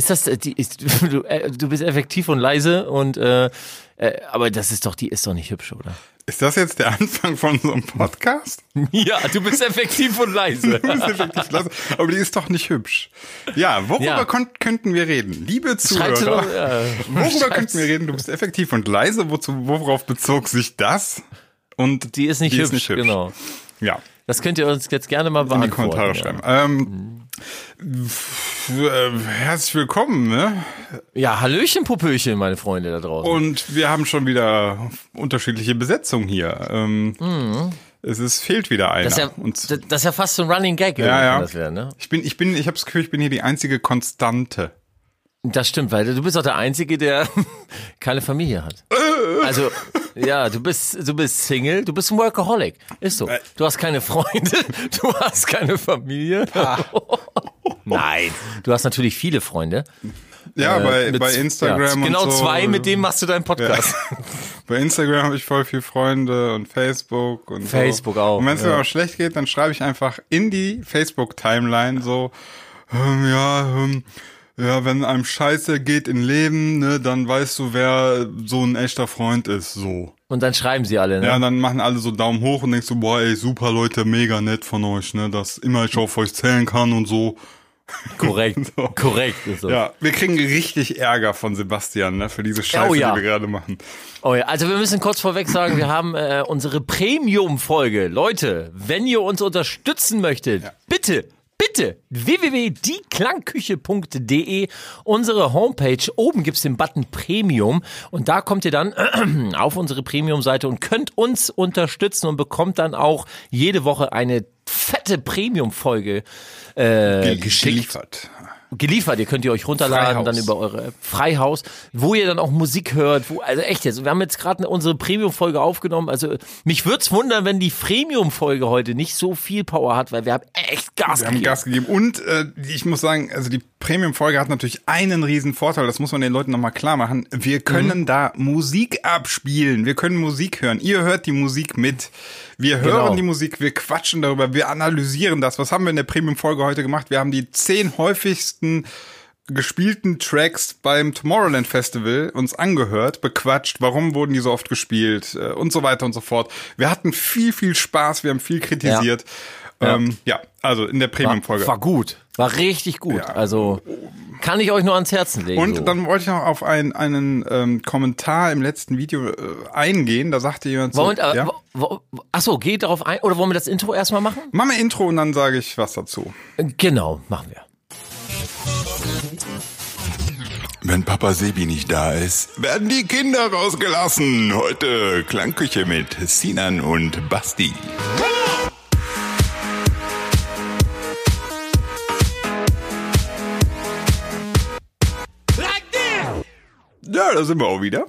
Ist das äh, die? Ist, du, äh, du bist effektiv und leise und äh, äh, aber das ist doch die ist doch nicht hübsch, oder? Ist das jetzt der Anfang von so einem Podcast? Ja, du bist effektiv und leise. Du bist effektiv leise, aber die ist doch nicht hübsch. Ja, worüber Ja. könnten wir reden? Liebe Zuhörer, doch, ja. worüber Schreib's. könnten wir reden? Du bist effektiv und leise. Wozu, worauf bezog sich das? Und Die ist nicht, die hübsch, genau. Ja, Das könnt ihr uns jetzt gerne mal in die beantworten. Kommentare ja. schreiben. Ähm, äh, herzlich willkommen, ne? Ja, Hallöchen, Popöchen, meine Freunde da draußen. Und wir haben schon wieder unterschiedliche Besetzungen hier. Ähm, Es ist, fehlt wieder einer. Mhm. das, ist ja, Und das ist ja fast so ein Running Gag, Ja, ja. werden, ne? ich bin, ich bin, ich habe das Gefühl, ich bin hier die einzige Konstante. Das stimmt, weil du bist auch der Einzige, der keine Familie hat. Also, ja, du bist, du bist Single, du bist ein Workaholic. Ist so. Du hast keine Freunde, du hast keine Familie. Nein. Du hast natürlich viele Freunde. Ja, Äh, bei, mit- bei Instagram ja, und Genau so. zwei, mit denen machst du deinen Podcast. Bei Instagram habe ich voll viele Freunde und Facebook und Facebook so. auch, Und wenn es ja. mir mal schlecht geht, dann schreibe ich einfach in die Facebook-Timeline so, ähm, ja, ähm, ja, wenn einem Scheiße geht im Leben, ne, dann weißt du, wer so ein echter Freund ist, so. Und dann schreiben sie alle, ne? Ja, dann machen alle so Daumen hoch und denkst du, boah, ey, super Leute, mega nett von euch, ne, dass immer ich auf euch zählen kann und so. Korrekt. So. Korrekt. Ist so. Ja, wir kriegen richtig Ärger von Sebastian, ne, für diese Scheiße, Oh ja. die wir gerade machen. Oh ja, also wir müssen kurz vorweg sagen, wir haben äh, unsere Premium-Folge. Leute, wenn ihr uns unterstützen möchtet, bitte, bitte www.dieklangküche.de, unsere Homepage. Oben gibt's den Button Premium und da kommt ihr dann auf unsere Premium-Seite und könnt uns unterstützen und bekommt dann auch jede Woche eine fette Premium-Folge äh, Geliefert. Geliefert. Ihr könnt ihr euch runterladen, Freihaus. dann über eure App. Freihaus, wo ihr dann auch Musik hört. Wo, also echt jetzt, wir haben jetzt gerade unsere Premium-Folge aufgenommen. Also mich würd's wundern, wenn die Premium-Folge heute nicht so viel Power hat, weil wir haben echt Gas Wir haben gegeben. Gas gegeben. Und äh, ich muss sagen, also die Premium-Folge hat natürlich einen riesen Vorteil, das muss man den Leuten nochmal klar machen. Wir können da Musik abspielen. Wir können Musik hören. Ihr hört die Musik mit. Wir hören Genau. die Musik, wir quatschen darüber, wir analysieren das. Was haben wir in der Premium-Folge heute gemacht? Wir haben die zehn häufigsten gespielten Tracks beim Tomorrowland Festival uns angehört, bequatscht, warum wurden die so oft gespielt äh, und so weiter und so fort. Wir hatten viel, viel Spaß, wir haben viel kritisiert. Ja, ähm, ja also in der Premium-Folge. War gut. War richtig gut. Ja. Also kann ich euch nur ans Herzen legen. Und so. dann wollte ich noch auf ein, einen ähm, Kommentar im letzten Video äh, eingehen. Da sagte jemand so, Moment, äh, ja, achso, geht darauf ein, oder wollen wir das Intro erstmal machen? mach mal Intro und dann sage ich was dazu. Genau, machen wir. Wenn Papa Sebi nicht da ist, werden die Kinder rausgelassen. Heute Klangküche mit Sinan und Basti. Ja, da sind wir auch wieder.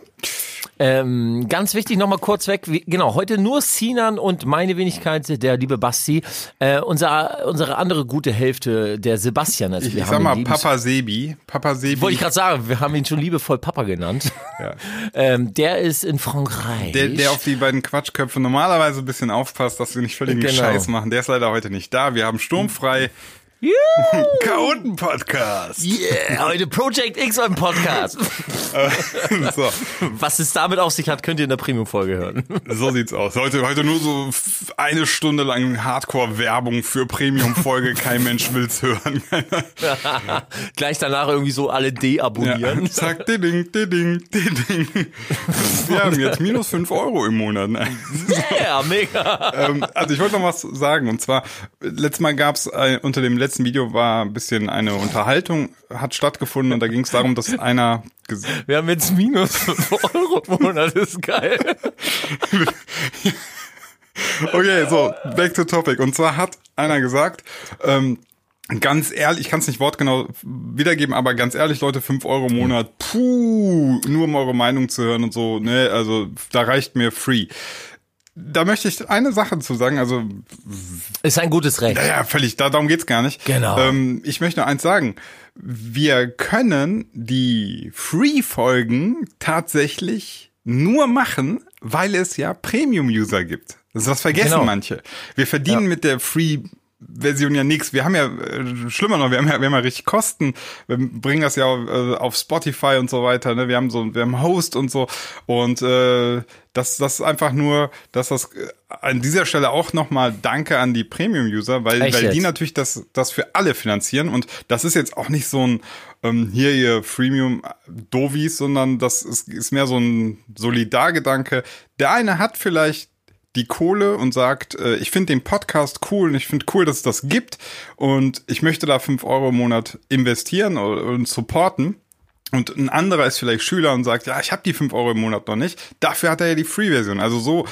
Ähm, ganz wichtig, nochmal kurz weg. Wie, genau, heute nur Sinan und meine Wenigkeit, der liebe Basti. Äh, unser, unsere andere gute Hälfte, der Sebastian. Also Ich, ich haben sag mal Papa Sebi. Papa Sebi. Wollte ich gerade sagen, wir haben ihn schon liebevoll Papa genannt. Ja. ähm, der ist in Frankreich. der, der auf die beiden Quatschköpfe normalerweise ein bisschen aufpasst, dass wir nicht völlig Genau. Scheiß machen. Der ist leider heute nicht da. Wir haben sturmfrei. Chaoten-Podcast. yeah, heute Project X im Podcast. so, Was es damit auf sich hat, könnt ihr in der Premium-Folge hören. so sieht's aus. Heute, heute nur so eine Stunde lang Hardcore-Werbung für Premium-Folge. Kein Mensch will's hören. Gleich danach irgendwie so alle deabonnieren. Ja, zack, ding, ding, ding. Wir haben jetzt minus fünf Euro im Monat. Ja, mega. ähm, also ich wollte noch was sagen. Und zwar, letztes Mal gab's äh, unter dem letzten Video war ein bisschen eine Unterhaltung, hat stattgefunden und da ging es darum, dass einer Wir haben jetzt minus 5 Euro im Monat, ist geil. Okay, so, back to topic. Und zwar hat einer gesagt, ähm, ganz ehrlich, ich kann es nicht wortgenau wiedergeben, aber ganz ehrlich, Leute, fünf Euro im Monat, puh, nur um eure Meinung zu hören und so, ne, also da reicht mir free. Da möchte ich eine Sache zu sagen, also Ist ein gutes Recht. ja, ja, völlig, da, darum geht's gar nicht. Genau. Ähm, ich möchte nur eins sagen. Wir können die Free-Folgen tatsächlich nur machen, weil es ja Premium-User gibt. Das, das vergessen Genau. manche. Wir verdienen mit der Free Version ja nichts. Wir haben ja, äh, schlimmer noch, wir haben ja, wir haben ja richtig Kosten. Wir bringen das ja äh, auf Spotify und so weiter. Ne? Wir haben so, wir haben Host und so. Und äh, das, das ist einfach nur, dass das äh, an dieser Stelle auch nochmal Danke an die Premium-User, weil, Echt weil die natürlich das, das für alle finanzieren. Und das ist jetzt auch nicht so ein ähm, hier ihr Freemium-Dovis, sondern das ist, ist mehr so ein Solidargedanke. Der eine hat vielleicht die Kohle und sagt, äh, ich finde den Podcast cool und ich finde cool, dass es das gibt und ich möchte da fünf Euro im Monat investieren und, supporten. Und ein anderer ist vielleicht Schüler und sagt, ja, ich habe die fünf Euro im Monat noch nicht. Dafür hat er ja die Free-Version. Also so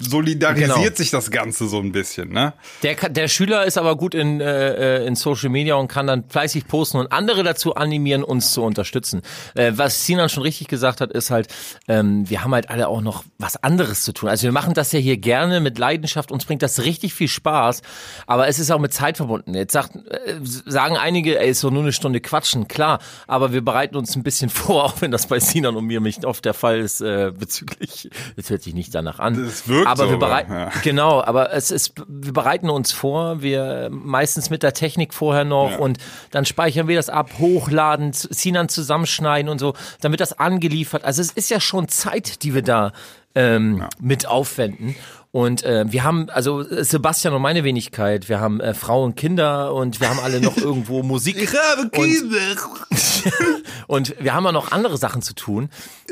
solidarisiert Genau. sich das Ganze so ein bisschen, ne? Der, der Schüler ist aber gut in, äh, äh, in Social Media und kann dann fleißig posten und andere dazu animieren, uns zu unterstützen. Äh, was Sinan schon richtig gesagt hat, ist halt, ähm, wir haben halt alle auch noch was anderes zu tun. Also wir machen das ja hier gerne mit Leidenschaft, uns bringt das richtig viel Spaß, aber es ist auch mit Zeit verbunden. Jetzt sagt, äh, sagen einige, ey, ist so nur eine Stunde quatschen, klar, aber wir bereiten uns ein bisschen vor, auch wenn das bei Sinan und mir nicht oft der Fall ist, äh, bezüglich, das hört sich nicht danach an. Das wirkt aber wir so, bereiten, ja. Genau, aber es ist, wir bereiten uns vor, wir meistens mit der Technik vorher noch Ja. und dann speichern wir das ab, hochladen, z- Sinan zusammenschneiden und so, dann wird das angeliefert. Also es ist ja schon Zeit, die wir da ähm, mit aufwenden. Und äh, wir haben, also Sebastian und meine Wenigkeit, wir haben äh, Frauen, Kinder und wir haben alle noch irgendwo Musik. habe Kinder. Und wir haben ja noch andere Sachen zu tun.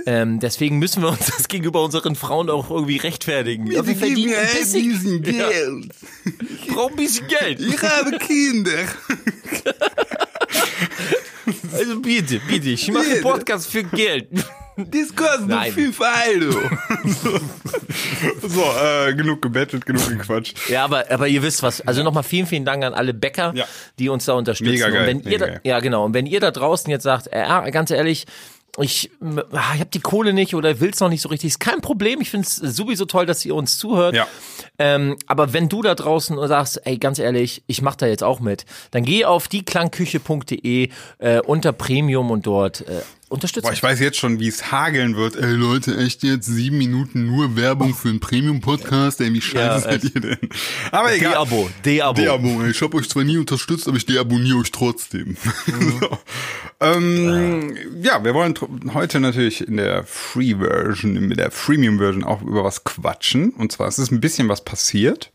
Ähm, deswegen müssen wir uns das gegenüber unseren Frauen auch irgendwie rechtfertigen. Ja, wir verdienen ein bisschen, Geld. ich brauche ein bisschen Geld. Ich habe Kinder. Also bitte, bitte, ich mache einen Podcast für Geld. Nur Nein. 5 Euro. So, äh, genug gebettelt, genug gequatscht. Ja, aber, aber ihr wisst was. Also nochmal vielen, vielen Dank an alle Bäcker, Ja. die uns da unterstützen. Mega geil, und wenn ihr mega da, geil. ja, genau. Und wenn ihr da draußen jetzt sagt, äh, ja, ganz ehrlich, ich, ah, ich habe die Kohle nicht oder will's noch nicht so richtig, ist kein Problem. Ich find's sowieso toll, dass ihr uns zuhört. Ja. Ähm, aber wenn du da draußen sagst, ey, ganz ehrlich, ich mach da jetzt auch mit, dann geh auf dieklangküche.de äh, unter Premium und dort äh, unterstützen. Boah, ich weiß jetzt schon, wie es hageln wird. Ey Leute, echt jetzt sieben Minuten nur Werbung für einen Premium-Podcast? Ey, wie scheiße Ja, seid ihr denn? Aber egal. De-Abo, De-Abo. Deabo, ey, ich hab euch zwar nie unterstützt, aber ich deabonniere euch trotzdem. So. Ähm, ja, wir wollen heute natürlich in der Free-Version, mit der Freemium-Version auch über was quatschen. Und zwar es ist ein bisschen was passiert.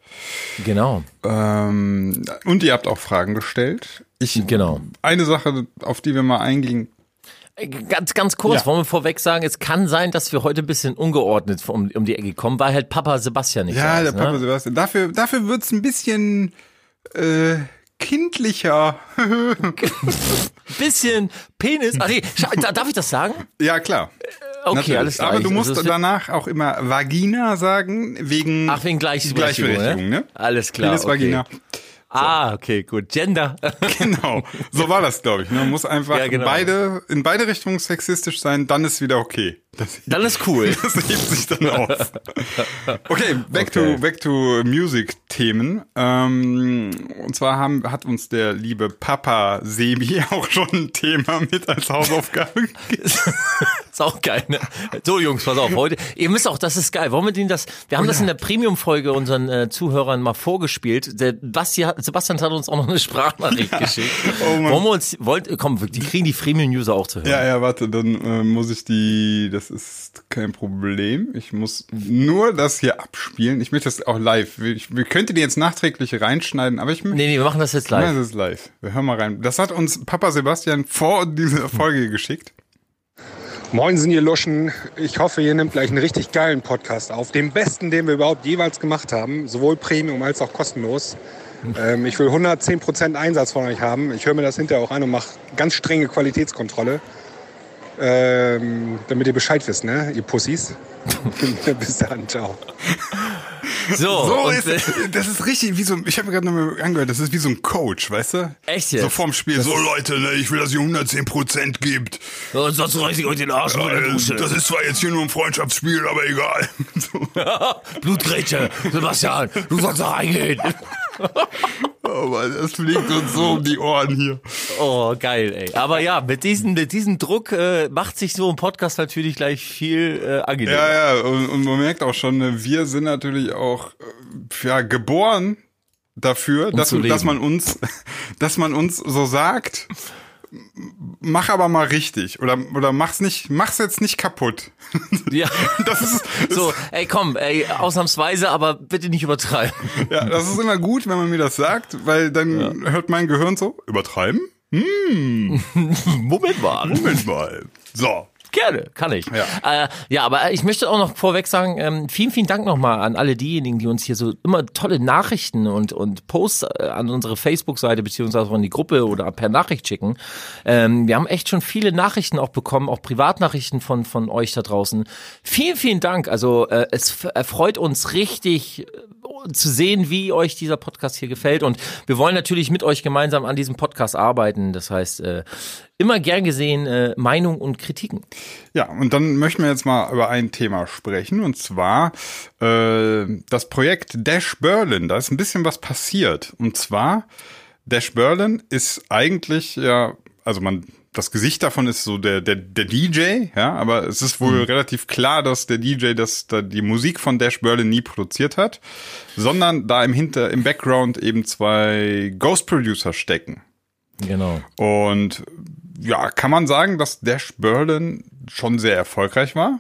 Genau, Ähm, und ihr habt auch Fragen gestellt. Ich, genau. Eine Sache, auf die wir mal eingingen. Äh, Ganz, ganz kurz, Ja. wollen wir vorweg sagen, es kann sein, dass wir heute ein bisschen ungeordnet um, um die Ecke kommen, weil halt Papa Sebastian nicht Ja, da der ist. Papa ne? Sebastian. Dafür, dafür wird's ein bisschen äh, kindlicher. Bisschen Penis. Ach, nee, darf ich das sagen? ja, klar. Okay, Natürlich. alles klar. Aber du Ich- musst also es danach auch immer Vagina sagen, wegen Ach, wegen Gleichberechtigung, Gleichberechtigung, ne? Alles klar, Penis, okay. Vagina. Ah, okay, gut. Gender. Genau. So war das, glaube ich. Ne? Man muss einfach Ja, genau. beide, in beide Richtungen sexistisch sein, dann ist wieder okay. Das, Dann ist cool. das hebt sich dann auf. Okay, back Okay. to back to Music-Themen. Ähm, und zwar haben, hat uns der liebe Papa Sebi auch schon ein Thema mit als Hausaufgabe. Ist auch geil, ne? So, Jungs, pass auf, heute. Ihr müsst auch, das ist geil. Wollen wir denen das, wir haben das in der Premium-Folge unseren äh, Zuhörern mal vorgespielt. Der Basti hat, Sebastian hat uns auch noch eine Sprachnachricht geschickt. Oh Mann. Wollen wir uns, wollt, komm, die kriegen die Premium-User auch zu hören. Ja, ja, warte, dann äh, muss ich die, das ist kein Problem. Ich muss nur das hier abspielen. Ich möchte das auch live. Ich, wir könnte die jetzt nachträglich reinschneiden, aber ich möchte. Nee, nee, wir machen das jetzt live. Nein, das ist live. Wir hören mal rein. Das hat uns Papa Sebastian vor dieser Folge geschickt. Moinsen, ihr Luschen. Ich hoffe, ihr nehmt gleich einen richtig geilen Podcast auf. Den besten, den wir überhaupt jeweils gemacht haben. Sowohl Premium als auch kostenlos. Ähm, ich will 110% Einsatz von euch haben. Ich höre mir das hinterher auch an und mache ganz strenge Qualitätskontrolle. Ähm, damit ihr Bescheid wisst, ne, ihr Pussys. Bis dann, ciao. So, So und, ist, das ist richtig wie so, ein- ich habe mir gerade nochmal angehört, das ist wie so ein Coach, weißt du? Echt jetzt? So vorm Spiel. So So, Leute, ne, ich will, dass ihr 110% gibt. und sonst reiß ich euch den Arsch der Äh, Dusche. Das ist zwar jetzt hier nur ein Freundschaftsspiel, aber egal. So. Blutgrätsche, Sebastian, du sollst da reingehen. Oh Mann, das fliegt uns so um die Ohren hier. Oh, geil, ey. Aber ja, mit diesem, mit diesem Druck äh, macht sich so ein Podcast natürlich gleich viel äh, angenehmer. Ja, ja, und, und man merkt auch schon, ne, wir sind natürlich auch äh, ja, geboren dafür, Um dass, dass man uns, dass man uns so sagt, mach aber mal richtig oder oder mach's nicht, mach's jetzt nicht kaputt. Ja. Das ist, So, ey, komm, ey, ausnahmsweise, aber bitte nicht übertreiben. ja, das ist immer gut, wenn man mir das sagt, weil dann hört mein Gehirn so übertreiben. Moment mal. Moment mal. So. Gerne, kann ich. Ja. Äh, ja, aber ich möchte auch noch vorweg sagen, ähm, vielen, vielen Dank nochmal an alle diejenigen, die uns hier so immer tolle Nachrichten und, und Posts äh, an unsere Facebook-Seite beziehungsweise an die Gruppe oder per Nachricht schicken. Ähm, wir haben echt schon viele Nachrichten auch bekommen, auch Privatnachrichten von, von euch da draußen. Vielen, vielen Dank. Also äh, es erfreut uns richtig äh, zu sehen, wie euch dieser Podcast hier gefällt. Und wir wollen natürlich mit euch gemeinsam an diesem Podcast arbeiten. Das heißt, äh, immer gern gesehen äh, Meinung und Kritiken. Ja, und dann möchten wir jetzt mal über ein Thema sprechen, und zwar äh, das Projekt Dash Berlin. Da ist ein bisschen was passiert. Und zwar, Dash Berlin ist eigentlich ja, also man, das Gesicht davon ist so der, der, der DJ, ja, aber es ist wohl relativ klar, dass der DJ das, da die Musik von Dash Berlin nie produziert hat, sondern da im Hinter, im Background eben zwei Ghost Producer stecken. Genau. Und ja, kann man sagen, dass Dash Berlin schon sehr erfolgreich war?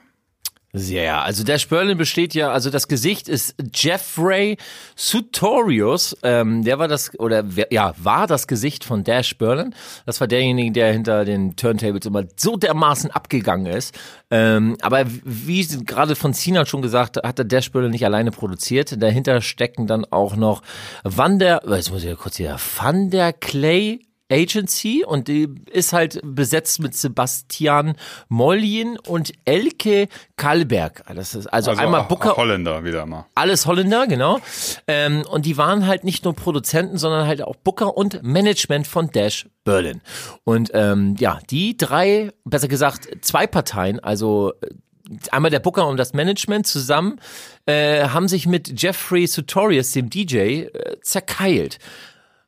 Sehr, also Dash Berlin besteht ja, also das Gesicht ist Jeffrey Sutorius, ähm, der war das, oder ja, war das Gesicht von Dash Berlin. Das war derjenige, der hinter den Turntables immer so dermaßen abgegangen ist. Ähm, aber wie gerade von Sina schon gesagt, hat der Dash Berlin nicht alleine produziert. Dahinter stecken dann auch noch Van der, jetzt muss ich ja kurz hier, Van der Clay Agency und die ist halt besetzt mit Sebastian Mollien und Elke Kalberg. Das ist also, einmal auch- Booker auch Holländer wieder mal. alles Holländer, genau. Ähm, und die waren halt nicht nur Produzenten, sondern halt auch Booker und Management von Dash Berlin. Und ähm, ja, die drei, besser gesagt, zwei Parteien, also äh, einmal der Booker und das Management zusammen, äh, haben sich mit Jeffrey Sutorius, dem DJ, äh, zerkeilt.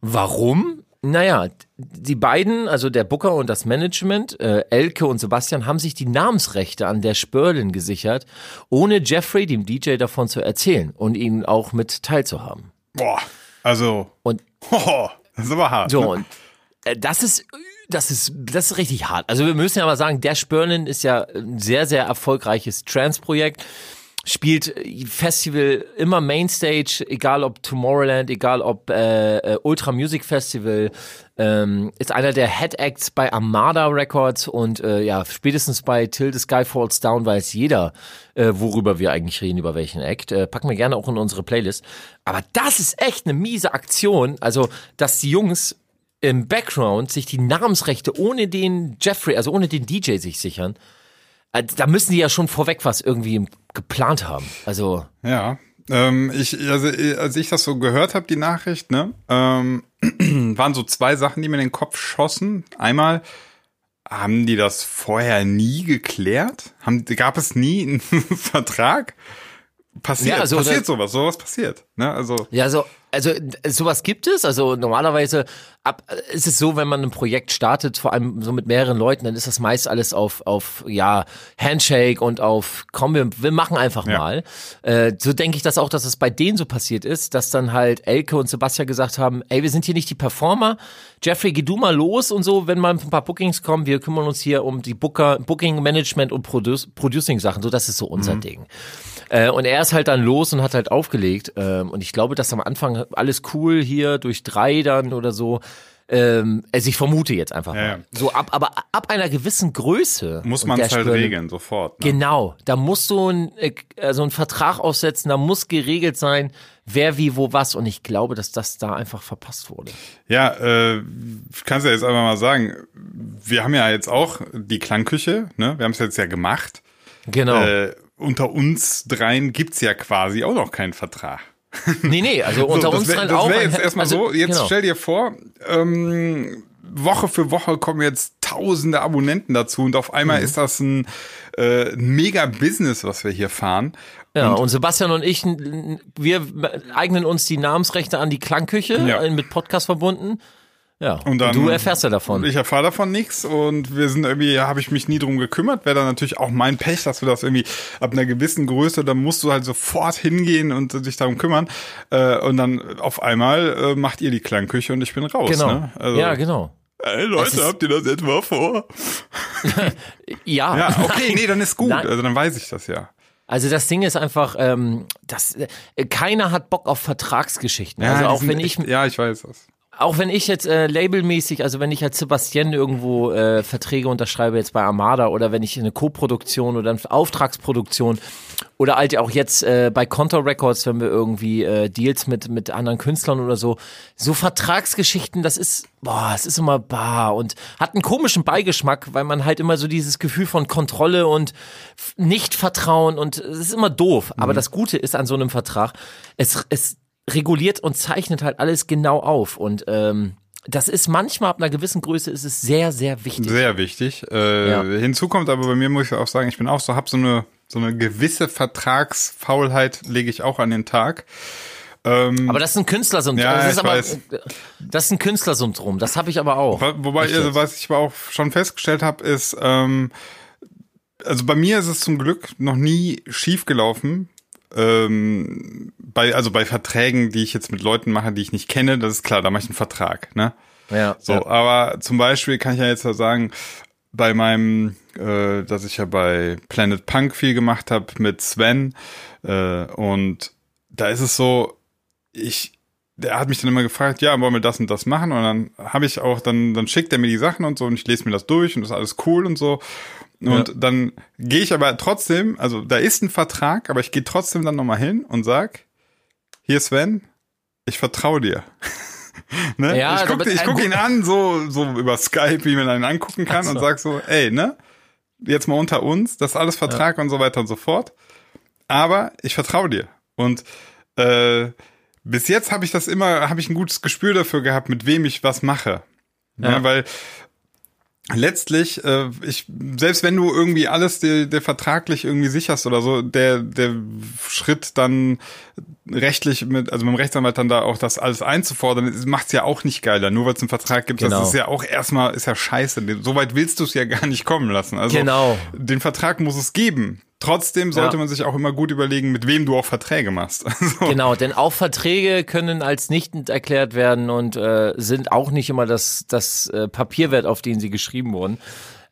Warum? Naja, die beiden, also der Booker und das Management, äh, Elke und Sebastian, haben sich die Namensrechte an der Spörlin gesichert, ohne Jeffrey, dem DJ, davon zu erzählen und ihn auch mit teilzuhaben. Boah, also, Und hoho, das ist aber hart. so, ne? und äh, das ist, das ist, das ist richtig hart. Also wir müssen ja mal sagen, Dash Berlin ist ja ein sehr, sehr erfolgreiches Trance-Projekt. Spielt äh, Festival immer Mainstage, egal ob Tomorrowland, egal ob äh, äh, Ultra Music Festival, ähm, ist einer der Head Acts bei Armada Records und äh, ja, spätestens bei Till the Sky Falls Down weiß jeder, äh, worüber wir eigentlich reden, über welchen Act. Äh, packen wir gerne auch in unsere Playlist. Aber das ist echt eine miese Aktion, also dass die Jungs im Background sich die Namensrechte ohne den Jeffrey, also ohne den DJ sich sichern. Äh, Da müssen die ja schon vorweg was irgendwie geplant haben. Also, Ja. Ähm, ich, also, als ich das so gehört habe, die Nachricht, ne, ähm, waren so zwei Sachen, die mir in den Kopf schossen. Einmal, haben die das vorher nie geklärt? Haben, gab es nie einen Vertrag? Passiert, Ja, also passiert sowas, sowas passiert. Ne? Also, ja, so, also sowas gibt es. Also normalerweise ab, ist es so, wenn man ein Projekt startet, vor allem so mit mehreren Leuten, dann ist das meist alles auf, auf ja, Handshake und auf, komm, wir, wir machen einfach Ja. mal. Äh, so denke ich das auch, dass es bei denen so passiert ist, dass dann halt Elke und Sebastian gesagt haben, ey, wir sind hier nicht die Performer. Jeffrey, geh du mal los und so, wenn mal ein paar Bookings kommen, wir kümmern uns hier um die Booker, Booking Management und Produce, Producing Sachen. So, das ist so unser Ding. Äh, und er ist halt dann los und hat halt aufgelegt. Ähm, und ich glaube, dass am Anfang alles cool hier durch drei dann oder so. Ähm, also ich vermute jetzt einfach Ja, mal. ja. So ab, aber ab einer gewissen Größe muss man es halt regeln, sofort. Ne? Genau, da musst du ein, äh, so einen Vertrag aufsetzen, da muss geregelt sein, wer wie wo was. Und ich glaube, dass das da einfach verpasst wurde. Ja, äh, kannst ja jetzt einfach mal sagen, wir haben ja jetzt auch die Klangküche, ne? Wir haben es jetzt ja gemacht. Genau. Äh, unter uns dreien gibt's ja quasi auch noch keinen Vertrag. nee, nee, also unter das uns das auch. wär ein- jetzt erstmal also, so. Jetzt genau. stell dir vor, ähm, Woche für Woche kommen jetzt tausende Abonnenten dazu und auf Mhm. einmal ist das ein äh, mega Business, was wir hier fahren. Ja, und, Sebastian und ich, wir eignen uns die Namensrechte an die Klangküche, Ja. mit Podcast verbunden. Ja, Und dann- du erfährst ja davon. Ich erfahre davon nichts und wir sind irgendwie, ja, habe ich mich nie drum gekümmert. Wäre dann natürlich auch mein Pech, dass wir das irgendwie ab einer gewissen Größe, dann musst du halt sofort hingehen und dich darum kümmern. Äh, und dann auf einmal äh, macht ihr die Klangküche und ich bin raus. genau. Ne? Also, ja, genau. Ey, Leute, habt ihr das etwa vor? Ja. Ja, okay, nee, dann ist gut. Nein. Also dann weiß ich das ja. Also das Ding ist einfach, ähm, das, äh, keiner hat Bock auf Vertragsgeschichten. ja also auch wenn ich, echt, ja, ich weiß das. Auch wenn ich jetzt äh, labelmäßig, also wenn ich als Sebastian irgendwo äh, Verträge unterschreibe jetzt bei Armada oder wenn ich eine Co-Produktion oder eine Auftragsproduktion oder halt auch jetzt äh, bei Contour Records, wenn wir irgendwie äh, Deals mit mit anderen Künstlern oder so, so Vertragsgeschichten, das ist boah, es ist immer bar und hat einen komischen Beigeschmack, weil man halt immer so dieses Gefühl von Kontrolle und f- Nicht-Vertrauen und es ist immer doof. Aber das Gute ist an so einem Vertrag, es es reguliert und zeichnet halt alles genau auf. Und ähm, das ist manchmal ab einer gewissen Größe ist es sehr, sehr wichtig. Sehr wichtig. Äh, Ja. Hinzu kommt aber bei mir, muss ich auch sagen, ich bin auch so, hab so eine, so eine gewisse Vertragsfaulheit lege ich auch an den Tag. Ähm, Aber das ist ein Künstlersyndrom. Ja, das, ist aber, weiß. das ist ein Künstlersyndrom. Das habe ich aber auch. Wo- Wobei, also, was ich aber auch schon festgestellt habe, ist, ähm, also bei mir ist es zum Glück noch nie schief gelaufen. Ähm, bei, also bei Verträgen, die ich jetzt mit Leuten mache, die ich nicht kenne, das ist klar, da mache ich einen Vertrag, ne? Ja, So, ja. aber zum Beispiel kann ich ja jetzt ja sagen, bei meinem, äh, dass ich ja bei Planet Punk viel gemacht habe mit Sven äh, und da ist es so, ich, der hat mich dann immer gefragt, ja, wollen wir das und das machen und dann habe ich auch, dann, dann schickt er mir die Sachen und so und ich lese mir das durch und das ist alles cool und so und Ja. dann gehe ich aber trotzdem, also da ist ein Vertrag, aber ich gehe trotzdem dann nochmal hin und sag, hier Sven, ich vertraue dir. ne? Ja, ich also gucke guck ihn an, so, so über Skype, wie man einen angucken kann so. und sag so, ey, ne? Jetzt mal unter uns, das ist alles Vertrag und so weiter und so fort. Aber ich vertraue dir. Und äh, bis jetzt habe ich das immer, habe ich ein gutes Gespür dafür gehabt, mit wem ich was mache. Ja. Ja. weil letztlich, äh, ich, selbst wenn du irgendwie alles dir, dir vertraglich irgendwie sicherst oder so, der, der Schritt dann rechtlich mit, also mit dem Rechtsanwalt dann da auch das alles einzufordern, macht's ja auch nicht geiler. Nur weil es einen Vertrag gibt, Genau. das ist ja auch erstmal, ist ja scheiße. So weit willst du es ja gar nicht kommen lassen. Also Genau. den Vertrag muss es geben. Trotzdem sollte Ja. man sich auch immer gut überlegen, mit wem du auch Verträge machst. Also, Genau, denn auch Verträge können als nichtend erklärt werden und äh, sind auch nicht immer das, das äh, Papierwert, auf den sie geschrieben wurden.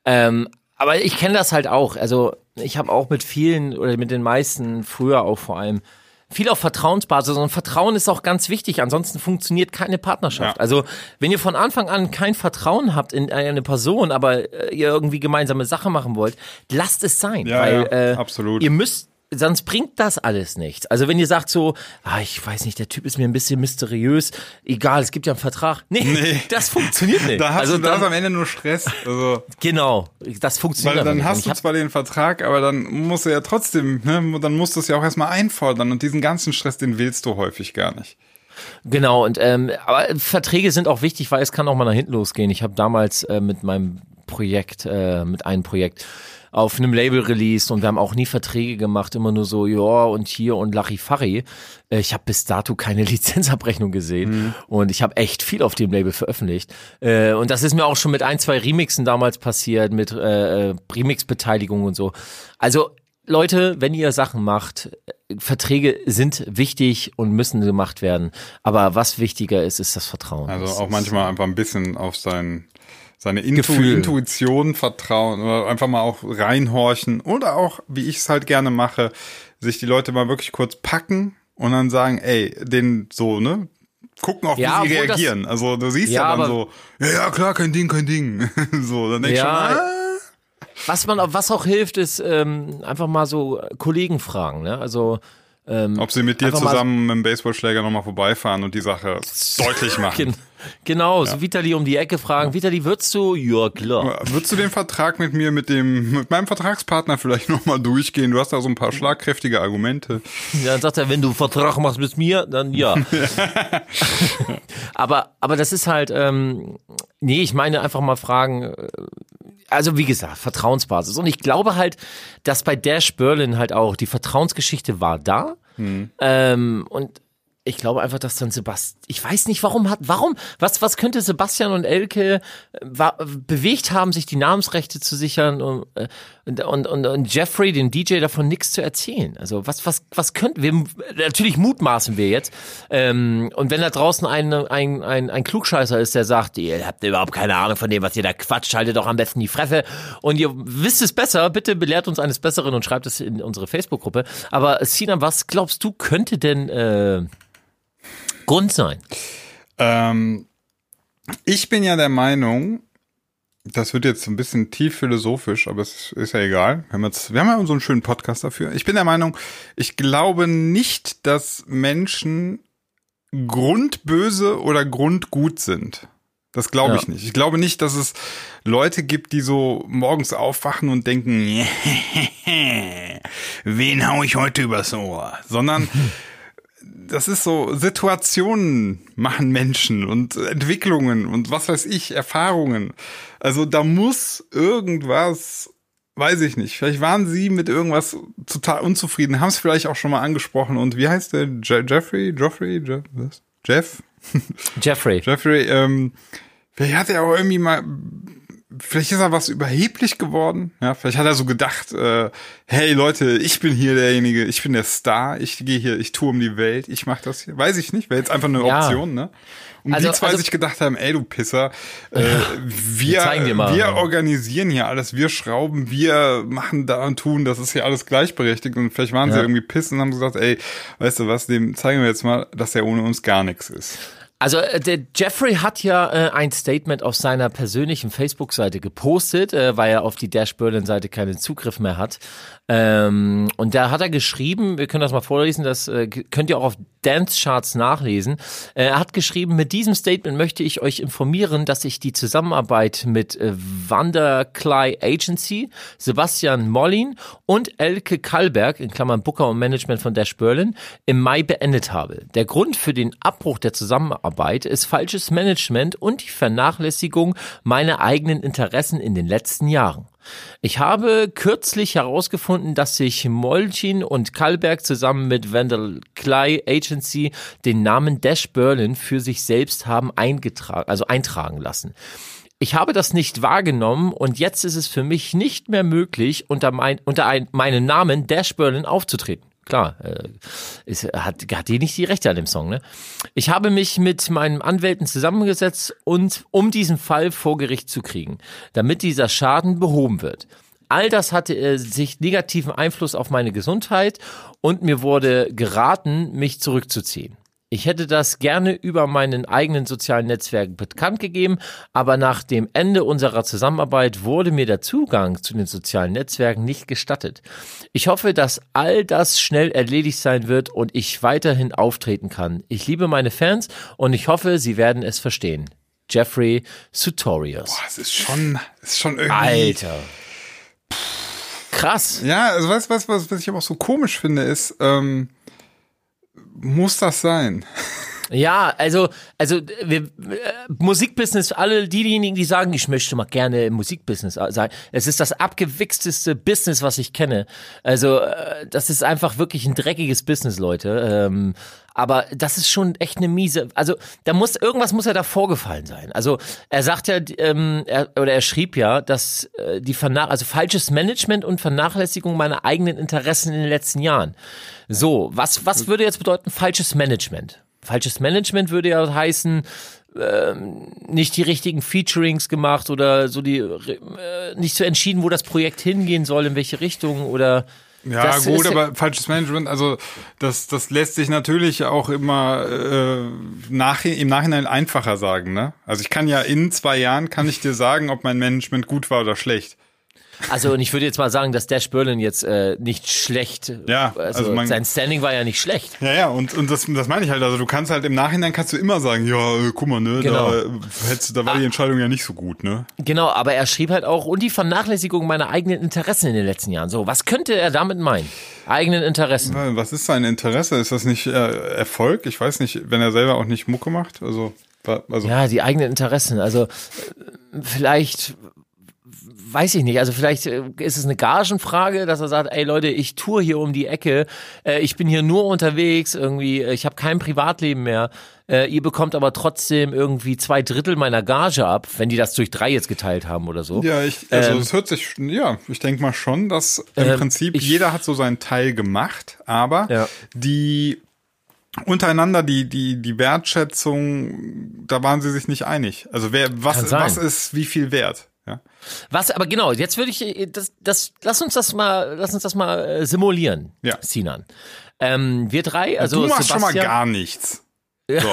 Ähm, aber ich kenne das halt auch. Also ich habe auch mit vielen oder mit den meisten, früher auch vor allem, viel auf Vertrauensbasis. Und Vertrauen ist auch ganz wichtig. Ansonsten funktioniert keine Partnerschaft. Ja. Also wenn ihr von Anfang an kein Vertrauen habt in eine Person, aber äh, ihr irgendwie gemeinsame Sache machen wollt, lasst es sein. Ja, weil ja, äh, absolut. ihr müsst sonst bringt das alles nichts. Also wenn ihr sagt so, ah, ich weiß nicht, der Typ ist mir ein bisschen mysteriös, egal, es gibt ja einen Vertrag. Nee, Nee. das funktioniert nicht. da hast also du da dann, ist am Ende nur Stress. Also, genau, das funktioniert weil dann nicht. Hast du zwar den Vertrag, aber dann musst du ja trotzdem, ne, dann musst du es ja auch erstmal einfordern und diesen ganzen Stress, den willst du häufig gar nicht. Genau, und ähm, aber Verträge sind auch wichtig, weil es kann auch mal nach hinten losgehen. Ich habe damals äh, mit meinem Projekt, äh, mit einem Projekt auf einem Label released und wir haben auch nie Verträge gemacht, immer nur so, ja und hier und Larifari. Äh, Ich habe bis dato keine Lizenzabrechnung gesehen und ich habe echt viel auf dem Label veröffentlicht. Äh, Und das ist mir auch schon mit ein, zwei Remixen damals passiert, mit äh, Remix-Beteiligung und so. Also Leute, wenn ihr Sachen macht, Verträge sind wichtig und müssen gemacht werden. Aber was wichtiger ist, ist das Vertrauen. Also auch manchmal einfach ein bisschen auf sein, seine Intu Gefühl. Intuition vertrauen oder einfach mal auch reinhorchen oder auch, wie ich es halt gerne mache, sich die Leute mal wirklich kurz packen und dann sagen, ey, den so, ne? Gucken auch, Ja, wie sie obwohl das- reagieren. also du siehst ja, Ja, dann so, ja, ja, klar, kein Ding, kein Ding. so, dann denk ich Ja. schon, ah, Was man, was auch hilft, ist ähm, einfach mal so Kollegen fragen. Ne? Also ähm, ob sie mit dir zusammen mit dem Baseballschläger nochmal vorbeifahren und die Sache deutlich machen. Gen genau, so Vitali um die Ecke fragen. Vitali, würdest du? Ja, klar. Würdest du den Vertrag mit mir, mit dem, mit meinem Vertragspartner vielleicht nochmal durchgehen? Du hast da so ein paar schlagkräftige Argumente. Ja, dann sagt er, wenn du einen Vertrag machst mit mir, dann ja. aber, aber das ist halt, ähm, nee, ich meine einfach mal fragen, äh, also wie gesagt, Vertrauensbasis. Und ich glaube halt, dass bei Dash Berlin halt auch die Vertrauensgeschichte war da. Ähm, und ich glaube einfach, dass dann Sebastian, ich weiß nicht, warum hat, warum, was, was könnte Sebastian und Elke äh, war, bewegt haben, sich die Namensrechte zu sichern und, äh, und, und, und, und Jeffrey, dem DJ, davon nichts zu erzählen. Also was, was, was könnten wir, natürlich mutmaßen wir jetzt. Ähm, und wenn da draußen ein, ein, ein, ein Klugscheißer ist, der sagt, ihr habt überhaupt keine Ahnung von dem, was ihr da quatscht, haltet doch am besten die Fresse und ihr wisst es besser, bitte belehrt uns eines Besseren und schreibt es in unsere Facebook-Gruppe. Aber Sina, was glaubst du, könnte denn äh, Grund sein? Ähm, ich bin ja der Meinung, das wird jetzt ein bisschen tief philosophisch, aber es ist ja egal. Wir haben, jetzt, wir haben ja so einen schönen Podcast dafür. Ich bin der Meinung, ich glaube nicht, dass Menschen grundböse oder grundgut sind. Das glaube ja. ich nicht. Ich glaube nicht, dass es Leute gibt, die so morgens aufwachen und denken, wen hau ich heute übers Ohr? Sondern das ist so, Situationen machen Menschen und Entwicklungen und was weiß ich, Erfahrungen. Also da muss irgendwas, weiß ich nicht, vielleicht waren sie mit irgendwas total unzufrieden, haben es vielleicht auch schon mal angesprochen und wie heißt der? Je Jeffrey? Geoffrey? Je was? Jeff? Jeffrey. Jeffrey, ähm, vielleicht hat er auch irgendwie mal vielleicht ist er was überheblich geworden. Ja, vielleicht hat er so gedacht, äh, hey Leute, ich bin hier derjenige, ich bin der Star, ich gehe hier, ich tue um die Welt, ich mache das hier. Weiß ich nicht, wäre jetzt einfach eine ja. Option, ne? Und also, die zwei also, sich gedacht haben, ey du Pisser, äh, wir, wir, wir organisieren hier alles, wir schrauben, wir machen da und tun, das ist hier alles gleichberechtigt. Und vielleicht waren ja. sie irgendwie pissen und haben gesagt, ey, weißt du was, dem zeigen wir jetzt mal, dass er ohne uns gar nichts ist. Also äh, der Jeffrey hat ja äh, ein Statement auf seiner persönlichen Facebook-Seite gepostet, äh, weil er auf die Dash Berlin-Seite keinen Zugriff mehr hat. Ähm, und da hat er geschrieben, wir können das mal vorlesen, das äh, könnt ihr auch auf Dance Charts nachlesen. Äh, er hat geschrieben, mit diesem Statement möchte ich euch informieren, dass ich die Zusammenarbeit mit äh, Wanderklei Agency, Sebastian Mollin und Elke Kalberg, in Klammern Booker und Management von Dash Berlin, im Mai beendet habe. Der Grund für den Abbruch der Zusammenarbeit ist falsches Management und die Vernachlässigung meiner eigenen Interessen in den letzten Jahren. Ich habe kürzlich herausgefunden, dass sich Molchin und Kalberg zusammen mit Vandal Clay Agency den Namen Dash Berlin für sich selbst haben eingetragen, also eintragen lassen. Ich habe das nicht wahrgenommen und jetzt ist es für mich nicht mehr möglich, unter, mein, unter ein, meinem Namen Dash Berlin aufzutreten klar, äh, ist, hat, hat die nicht die Rechte an dem Song, ne? Ich habe mich mit meinen Anwälten zusammengesetzt und um diesen Fall vor Gericht zu kriegen, damit dieser Schaden behoben wird. All das hatte äh, sich negativen Einfluss auf meine Gesundheit und mir wurde geraten, mich zurückzuziehen. Ich hätte das gerne über meinen eigenen sozialen Netzwerken bekannt gegeben, aber nach dem Ende unserer Zusammenarbeit wurde mir der Zugang zu den sozialen Netzwerken nicht gestattet. Ich hoffe, dass all das schnell erledigt sein wird und ich weiterhin auftreten kann. Ich liebe meine Fans und ich hoffe, sie werden es verstehen. Jeffrey Sutorius. Boah, es ist schon, ist schon irgendwie. Alter. Krass. Ja, also weißt du, was, was, was ich aber auch so komisch finde, ist, ähm, muss das sein? Ja, also, also wir, äh, Musikbusiness, alle diejenigen, die sagen, ich möchte mal gerne im Musikbusiness sein, es ist das abgewichsteste Business, was ich kenne. Also, äh, das ist einfach wirklich ein dreckiges Business, Leute. Ähm, aber das ist schon echt eine miese. Also da muss irgendwas muss ja da vorgefallen sein. Also er sagt ja ähm, er, oder er schrieb ja, dass äh, die Vernach also falsches Management und Vernachlässigung meiner eigenen Interessen in den letzten Jahren. So, was was würde jetzt bedeuten falsches Management? Falsches Management würde ja heißen, ähm, nicht die richtigen Featurings gemacht oder so die äh, nicht so entschieden, wo das Projekt hingehen soll, in welche Richtung oder ja, das gut, aber falsches Management, also das, das lässt sich natürlich auch immer äh, nach, im Nachhinein einfacher sagen. Ne? Also ich kann ja in zwei Jahren, kann ich dir sagen, ob mein Management gut war oder schlecht. Also und ich würde jetzt mal sagen, dass Dash Berlin jetzt äh, nicht schlecht, ja, also, also man, sein Standing war ja nicht schlecht. Ja, ja, und, und das, das meine ich halt, also du kannst halt im Nachhinein kannst du immer sagen, ja, äh, guck mal, ne, genau. da, hättest, da war ah, die Entscheidung ja nicht so gut, ne? Genau, aber er schrieb halt auch, und die Vernachlässigung meiner eigenen Interessen in den letzten Jahren. So, was könnte er damit meinen? Eigenen Interessen. Was ist sein Interesse? Ist das nicht äh, Erfolg? Ich weiß nicht, wenn er selber auch nicht Mucke macht, also... Also. Ja, die eigenen Interessen. Also äh, vielleicht weiß ich nicht, also vielleicht äh, ist es eine Gagenfrage, dass er sagt, ey Leute, ich tour hier um die Ecke, äh, ich bin hier nur unterwegs, irgendwie, äh, ich habe kein Privatleben mehr. Äh, ihr bekommt aber trotzdem irgendwie zwei Drittel meiner Gage ab, wenn die das durch drei jetzt geteilt haben oder so. Ja, ich, also Ähm, es hört sich, ja, ich denke mal schon, dass im Ähm, Prinzip ich- jeder hat so seinen Teil gemacht, aber Ja. die untereinander die die die Wertschätzung, da waren sie sich nicht einig. Also wer was was ist wie viel wert? Ja. Was, aber genau, jetzt würde ich, äh, das, das, lass uns das mal, lass uns das mal äh, simulieren, Ja. Sinan. Ähm, wir drei, also du machst schon mal Sebastian, gar nichts. So.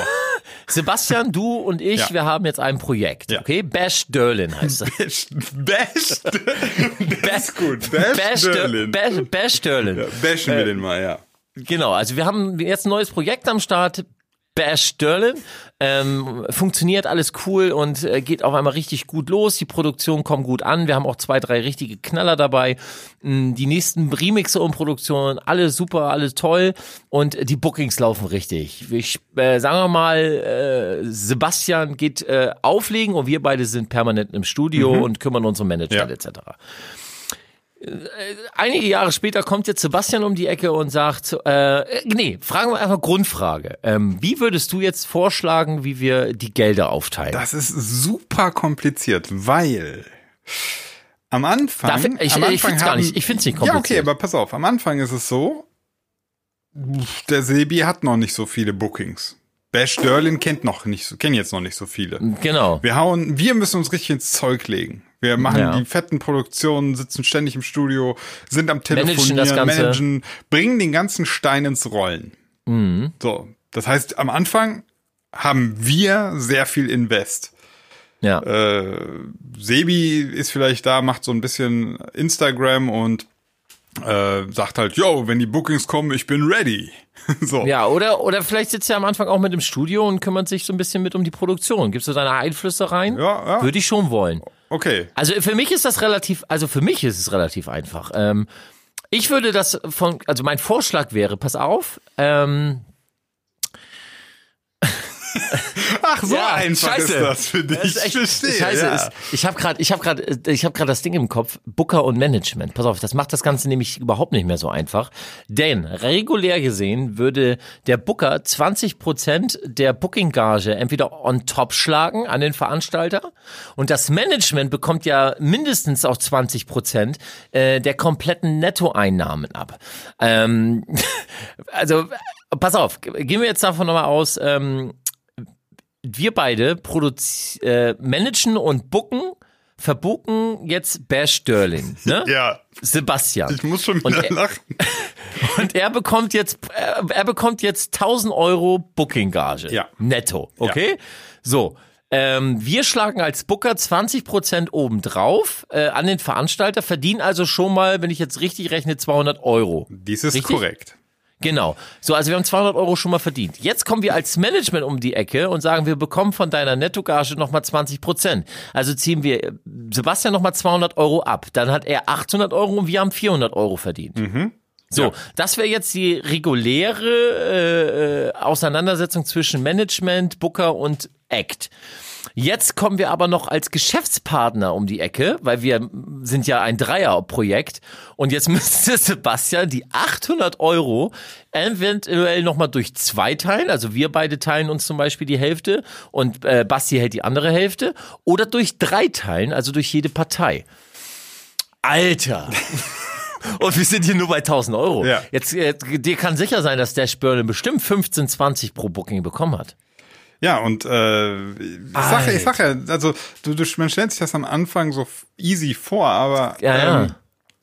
Sebastian, du und ich, Ja. wir haben jetzt ein Projekt, Ja. okay? Bash Dörlin heißt das. Best. Das ist gut. Bash Bash Dörlin. Bash, Bash Dörlin. Ja, bashen wir den mal, ja. Genau, also wir haben jetzt ein neues Projekt am Start. Bash Sterling. Ähm, funktioniert alles cool und äh, geht auf einmal richtig gut los. Die Produktion kommt gut an. Wir haben auch zwei, drei richtige Knaller dabei. Mm, Die nächsten Remixe und Produktionen, alle super, alle toll. Und die Bookings laufen richtig. Ich äh, sagen wir mal, äh, Sebastian geht äh, auflegen und wir beide sind permanent im Studio und kümmern uns um Management Ja. etc einige Jahre später kommt jetzt Sebastian um die Ecke und sagt, äh, nee, fragen wir einfach Grundfrage. Ähm, wie würdest du jetzt vorschlagen, wie wir die Gelder aufteilen? Das ist super kompliziert, weil am Anfang. Darf ich- am ich Anfang find's gar nicht- ich find's nicht Ja, okay, kompliziert. aber pass auf. Am Anfang ist es so, der Sebi hat noch nicht so viele Bookings. Bash Sterling kennt noch nicht so, kennen jetzt noch nicht so viele. genau. Wir hauen, wir müssen uns richtig ins Zeug legen. Wir machen Ja. die fetten Produktionen, sitzen ständig im Studio, sind am Managen Telefonieren, das Ganze. managen, bringen den ganzen Stein ins Rollen. Mhm. So, das heißt, am Anfang haben wir sehr viel Invest. Ja. Äh, Sebi ist vielleicht da, macht so ein bisschen Instagram und äh, sagt halt, yo, wenn die Bookings kommen, ich bin ready. so. Ja, oder, oder vielleicht sitzt er am Anfang auch mit im Studio und kümmert sich so ein bisschen mit um die Produktion. Gibst du deine Einflüsse rein? Ja, ja. Würde ich schon wollen. Okay. Also für mich ist das relativ, also für mich ist es relativ einfach. Ähm, ich würde das von, also mein Vorschlag wäre, pass auf, ähm, Ach, so Ja, einfach scheiße. ist das für dich. Das echt ich verstehe. Scheiße ja. ist, ich habe gerade, ich habe gerade, ich habe gerade das Ding im Kopf, Booker und Management. Pass auf, das macht das Ganze nämlich überhaupt nicht mehr so einfach. Denn regulär gesehen würde der Booker 20% der Booking-Gage entweder on top schlagen an den Veranstalter und das Management bekommt ja mindestens auch 20% äh, der kompletten Nettoeinnahmen ab. Ähm, also pass auf, gehen wir jetzt davon nochmal aus. Ähm, wir beide äh, managen und booken, verbuchen jetzt Bash Sterling, ne? Ja, Sebastian. ich muss schon Und wieder er- lachen. Und er bekommt jetzt, er, er bekommt jetzt 1000 Euro Booking-Gage. Ja. Netto, okay? So. Ähm, wir schlagen als Booker 20% obendrauf äh, an den Veranstalter, verdienen also schon mal, wenn ich jetzt richtig rechne, 200 Euro. Dies ist Richtig? korrekt. Genau. So, also wir haben 200 Euro schon mal verdient. Jetzt kommen wir als Management um die Ecke und sagen, wir bekommen von deiner Nettogage nochmal 20 Prozent. Also ziehen wir äh, Sebastian nochmal 200 Euro ab. Dann hat er 800 Euro und wir haben 400 Euro verdient. So, das wäre jetzt die reguläre äh, äh, Auseinandersetzung zwischen Management, Booker und Act. Jetzt kommen wir aber noch als Geschäftspartner um die Ecke, weil wir sind ja ein Dreierprojekt und jetzt müsste Sebastian die 800 Euro eventuell nochmal durch zwei teilen, also wir beide teilen uns zum Beispiel die Hälfte und äh, Basti hält die andere Hälfte oder durch drei teilen, also durch jede Partei. Alter! Und wir sind hier nur bei 1000 Euro. Ja. Jetzt, äh, dir kann sicher sein, dass der Spörle bestimmt 15, 20 pro Booking bekommen hat. Ja, und äh, ich sag, ja, ich sag ja, also du, du, man stellt sich das am Anfang so easy vor, aber Ja, ja. Ähm,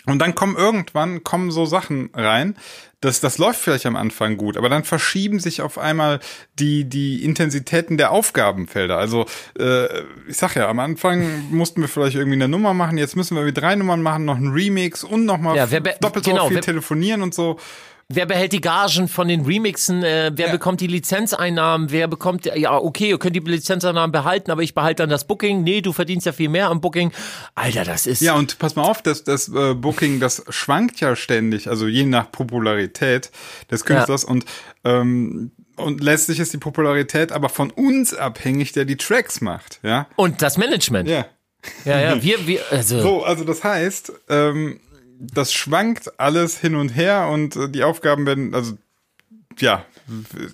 und dann kommen irgendwann kommen so Sachen rein, das das läuft vielleicht am Anfang gut, aber dann verschieben sich auf einmal die die Intensitäten der Aufgabenfelder. Also äh, ich sag ja, am Anfang mussten wir vielleicht irgendwie eine Nummer machen, jetzt müssen wir mit drei Nummern machen, noch einen Remix und noch mal Ja, doppelt so genau, viel telefonieren und so. Wer behält die Gagen von den Remixen? Äh, wer Ja. bekommt die Lizenzeinnahmen? Wer bekommt, ja, okay, ihr könnt die Lizenzeinnahmen behalten, aber ich behalte dann das Booking. Nee, du verdienst ja viel mehr am Booking. Alter, das ist. Ja, und pass mal auf, das, das äh, Booking, das schwankt ja ständig, also je nach Popularität des Künstlers und ähm, und letztlich ist die Popularität aber von uns abhängig, der die Tracks macht, ja. Und das Management. Ja. Ja, ja, wir, wir, also. So, also das heißt, ähm, das schwankt alles hin und her und äh, die Aufgaben werden, also ja,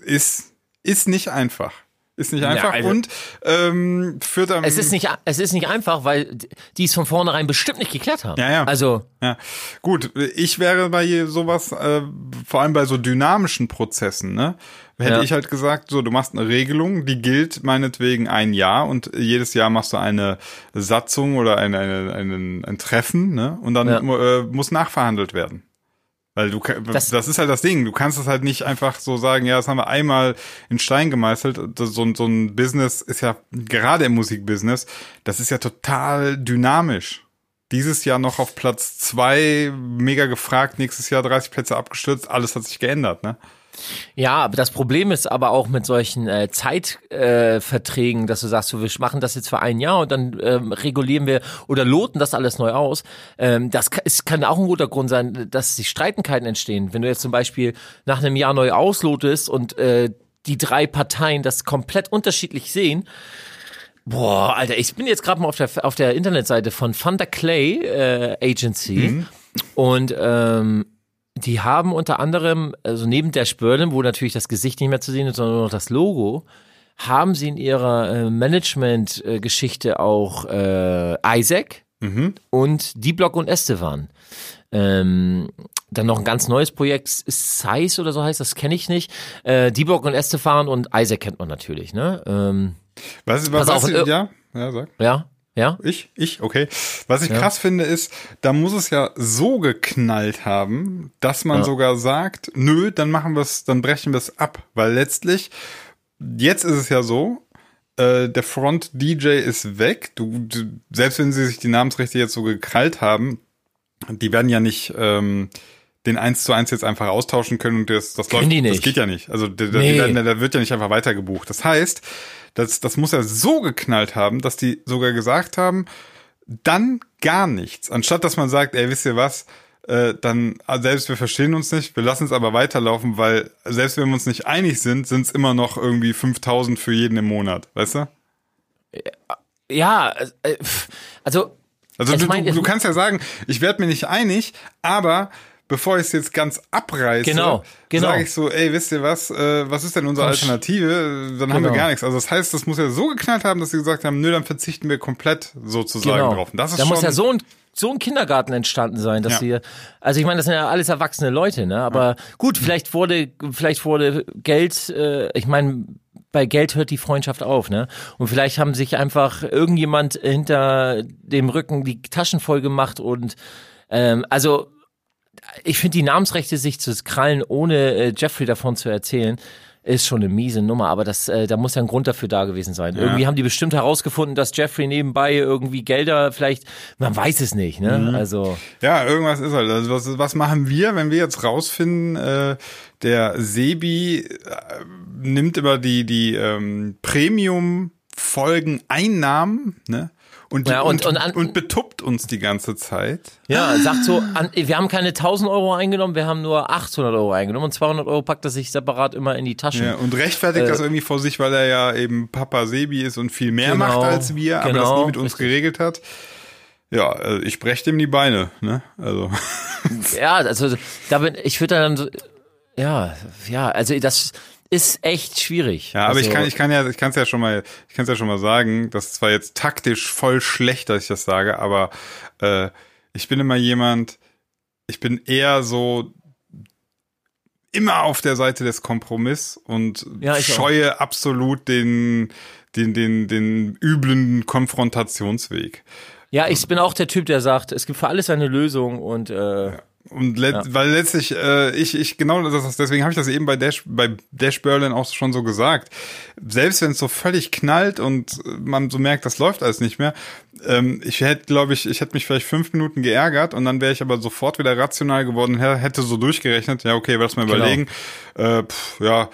ist, ist nicht einfach. Ist nicht einfach also- und ähm, führt am Es ist nicht, es ist nicht einfach, weil die es von vornherein bestimmt nicht geklärt haben. Ja, ja. Also, Ja, gut, ich wäre bei sowas, äh, vor allem bei so dynamischen Prozessen, ne? Hätte Ja. ich halt gesagt, so, du machst eine Regelung, die gilt meinetwegen ein Jahr und jedes Jahr machst du eine Satzung oder eine, eine, einen, ein Treffen, ne? Und dann Ja. äh, muss nachverhandelt werden. Weil du, das, Das- ist halt das Ding. Du kannst es halt nicht einfach so sagen, ja, das haben wir einmal in Stein gemeißelt. So, ein- so ein Business ist ja, gerade im Musikbusiness, das ist ja total dynamisch. Dieses Jahr noch auf Platz zwei, mega gefragt, nächstes Jahr 30 Plätze abgestürzt, alles hat sich geändert, ne? Ja, aber das Problem ist aber auch mit solchen äh, Zeitverträgen, äh, dass du sagst, so, wir machen das jetzt für ein Jahr und dann ähm, regulieren wir oder loten das alles neu aus. Ähm, das kann, es kann auch ein guter Grund sein, dass die Streitigkeiten entstehen. Wenn du jetzt zum Beispiel nach einem Jahr neu auslotest und äh, die drei Parteien das komplett unterschiedlich sehen, Boah, Alter, ich bin jetzt gerade mal auf der auf der Internetseite von Thunder Clay äh, Agency und ähm, die haben unter anderem, also neben der Spörlin, wo natürlich das Gesicht nicht mehr zu sehen ist, sondern nur noch das Logo, haben sie in ihrer äh, Management-Geschichte auch äh, Isaac und D-Block und Estevan. Ähm, dann noch ein ganz neues Projekt, Size oder so heißt, das kenne ich nicht. Äh, D-Block und Estefan und Isaac kennt man natürlich, ne? Ähm, Was, was, auf, was äh, ja, ja, sag. ja, ja. Ich, ich, okay. Was ich krass finde, ist, da muss es ja so geknallt haben, dass man sogar sagt, nö, dann machen wir es, dann brechen wir es ab. Weil letztlich, jetzt ist es ja so, äh, der Front-DJ ist weg. Du, du, selbst wenn sie sich die Namensrechte jetzt so gekrallt haben, die werden ja nicht ähm, den eins zu eins jetzt einfach austauschen können und das, das läuft. Das geht ja nicht. Also der, Nee. werden, der wird ja nicht einfach weitergebucht. Das heißt, das, das muss ja so geknallt haben, dass die sogar gesagt haben, dann gar nichts. Anstatt dass man sagt, ey, wisst ihr was, äh, dann ah, selbst wir verstehen uns nicht, wir lassen es aber weiterlaufen, weil selbst wenn wir uns nicht einig sind, sind es immer noch irgendwie 5000 für jeden im Monat, weißt du? Ja, äh, pff, also Also du, mein, du, du kannst ja sagen, ich werde mir nicht einig, aber bevor ich es jetzt ganz abreiße, Genau, genau. sage ich so, ey, wisst ihr was, äh, was ist denn unsere Alternative? Dann haben wir Genau. gar nichts. Also das heißt, das muss ja so geknallt haben, dass sie gesagt haben, nö, dann verzichten wir komplett sozusagen genau. drauf. Und das ist da schon, muss ja so ein so ein Kindergarten entstanden sein, dass Ja. sie, also ich meine, das sind ja alles erwachsene Leute, ne? Aber gut, vielleicht wurde, vielleicht wurde Geld, äh, ich meine, bei Geld hört die Freundschaft auf, ne? Und vielleicht haben sich einfach irgendjemand hinter dem Rücken die Taschen voll gemacht und ähm, also ich finde die Namensrechte sich zu krallen, ohne äh, Jeffrey davon zu erzählen, ist schon eine miese Nummer, aber das, äh, da muss ja ein Grund dafür da gewesen sein. Irgendwie haben die bestimmt herausgefunden, dass Jeffrey nebenbei irgendwie Gelder vielleicht, man weiß es nicht, ne? Mhm. Also Ja, irgendwas ist halt. Also was, was machen wir, wenn wir jetzt rausfinden, äh, der Sebi äh, nimmt immer die, die ähm, Premium-Folgen-Einnahmen, ne? Und, Ja, und- und, und und betuppt uns die ganze Zeit. ja, sagt so, an, wir haben keine 1000 Euro eingenommen, wir haben nur 800 Euro eingenommen und 200 Euro packt er sich separat immer in die Taschen. Ja, und rechtfertigt Äh, das irgendwie vor sich, weil er ja eben Papa Sebi ist und viel mehr Genau, macht als wir, aber das genau, nie mit uns richtig. geregelt hat. Ja, äh, ich brech dem die Beine, ne? Also. Ja, also da bin ich würde dann so, ja, ja, also das ist echt schwierig. Ja, aber also, ich kann, ich kann ja, ich kann es ja schon mal, ich kann es ja schon mal sagen, das ist zwar jetzt taktisch voll schlecht, dass ich das sage, aber äh, ich bin immer jemand, ich bin eher so immer auf der Seite des Kompromiss und Ja, ich auch. scheue absolut den, den, den, den üblen Konfrontationsweg. Ja, ich bin auch der Typ, der sagt, es gibt für alles eine Lösung und äh, Und let, weil letztlich, äh, ich, ich, genau das, deswegen habe ich das eben bei Dash, bei Dash Berlin auch schon so gesagt. Selbst wenn es so völlig knallt und man so merkt, das läuft alles nicht mehr, ähm, ich hätte, glaube ich, ich hätte mich vielleicht fünf Minuten geärgert und dann wäre ich aber sofort wieder rational geworden, hä- hätte so durchgerechnet, ja, okay, lass mal Genau. überlegen, äh, pff, ja,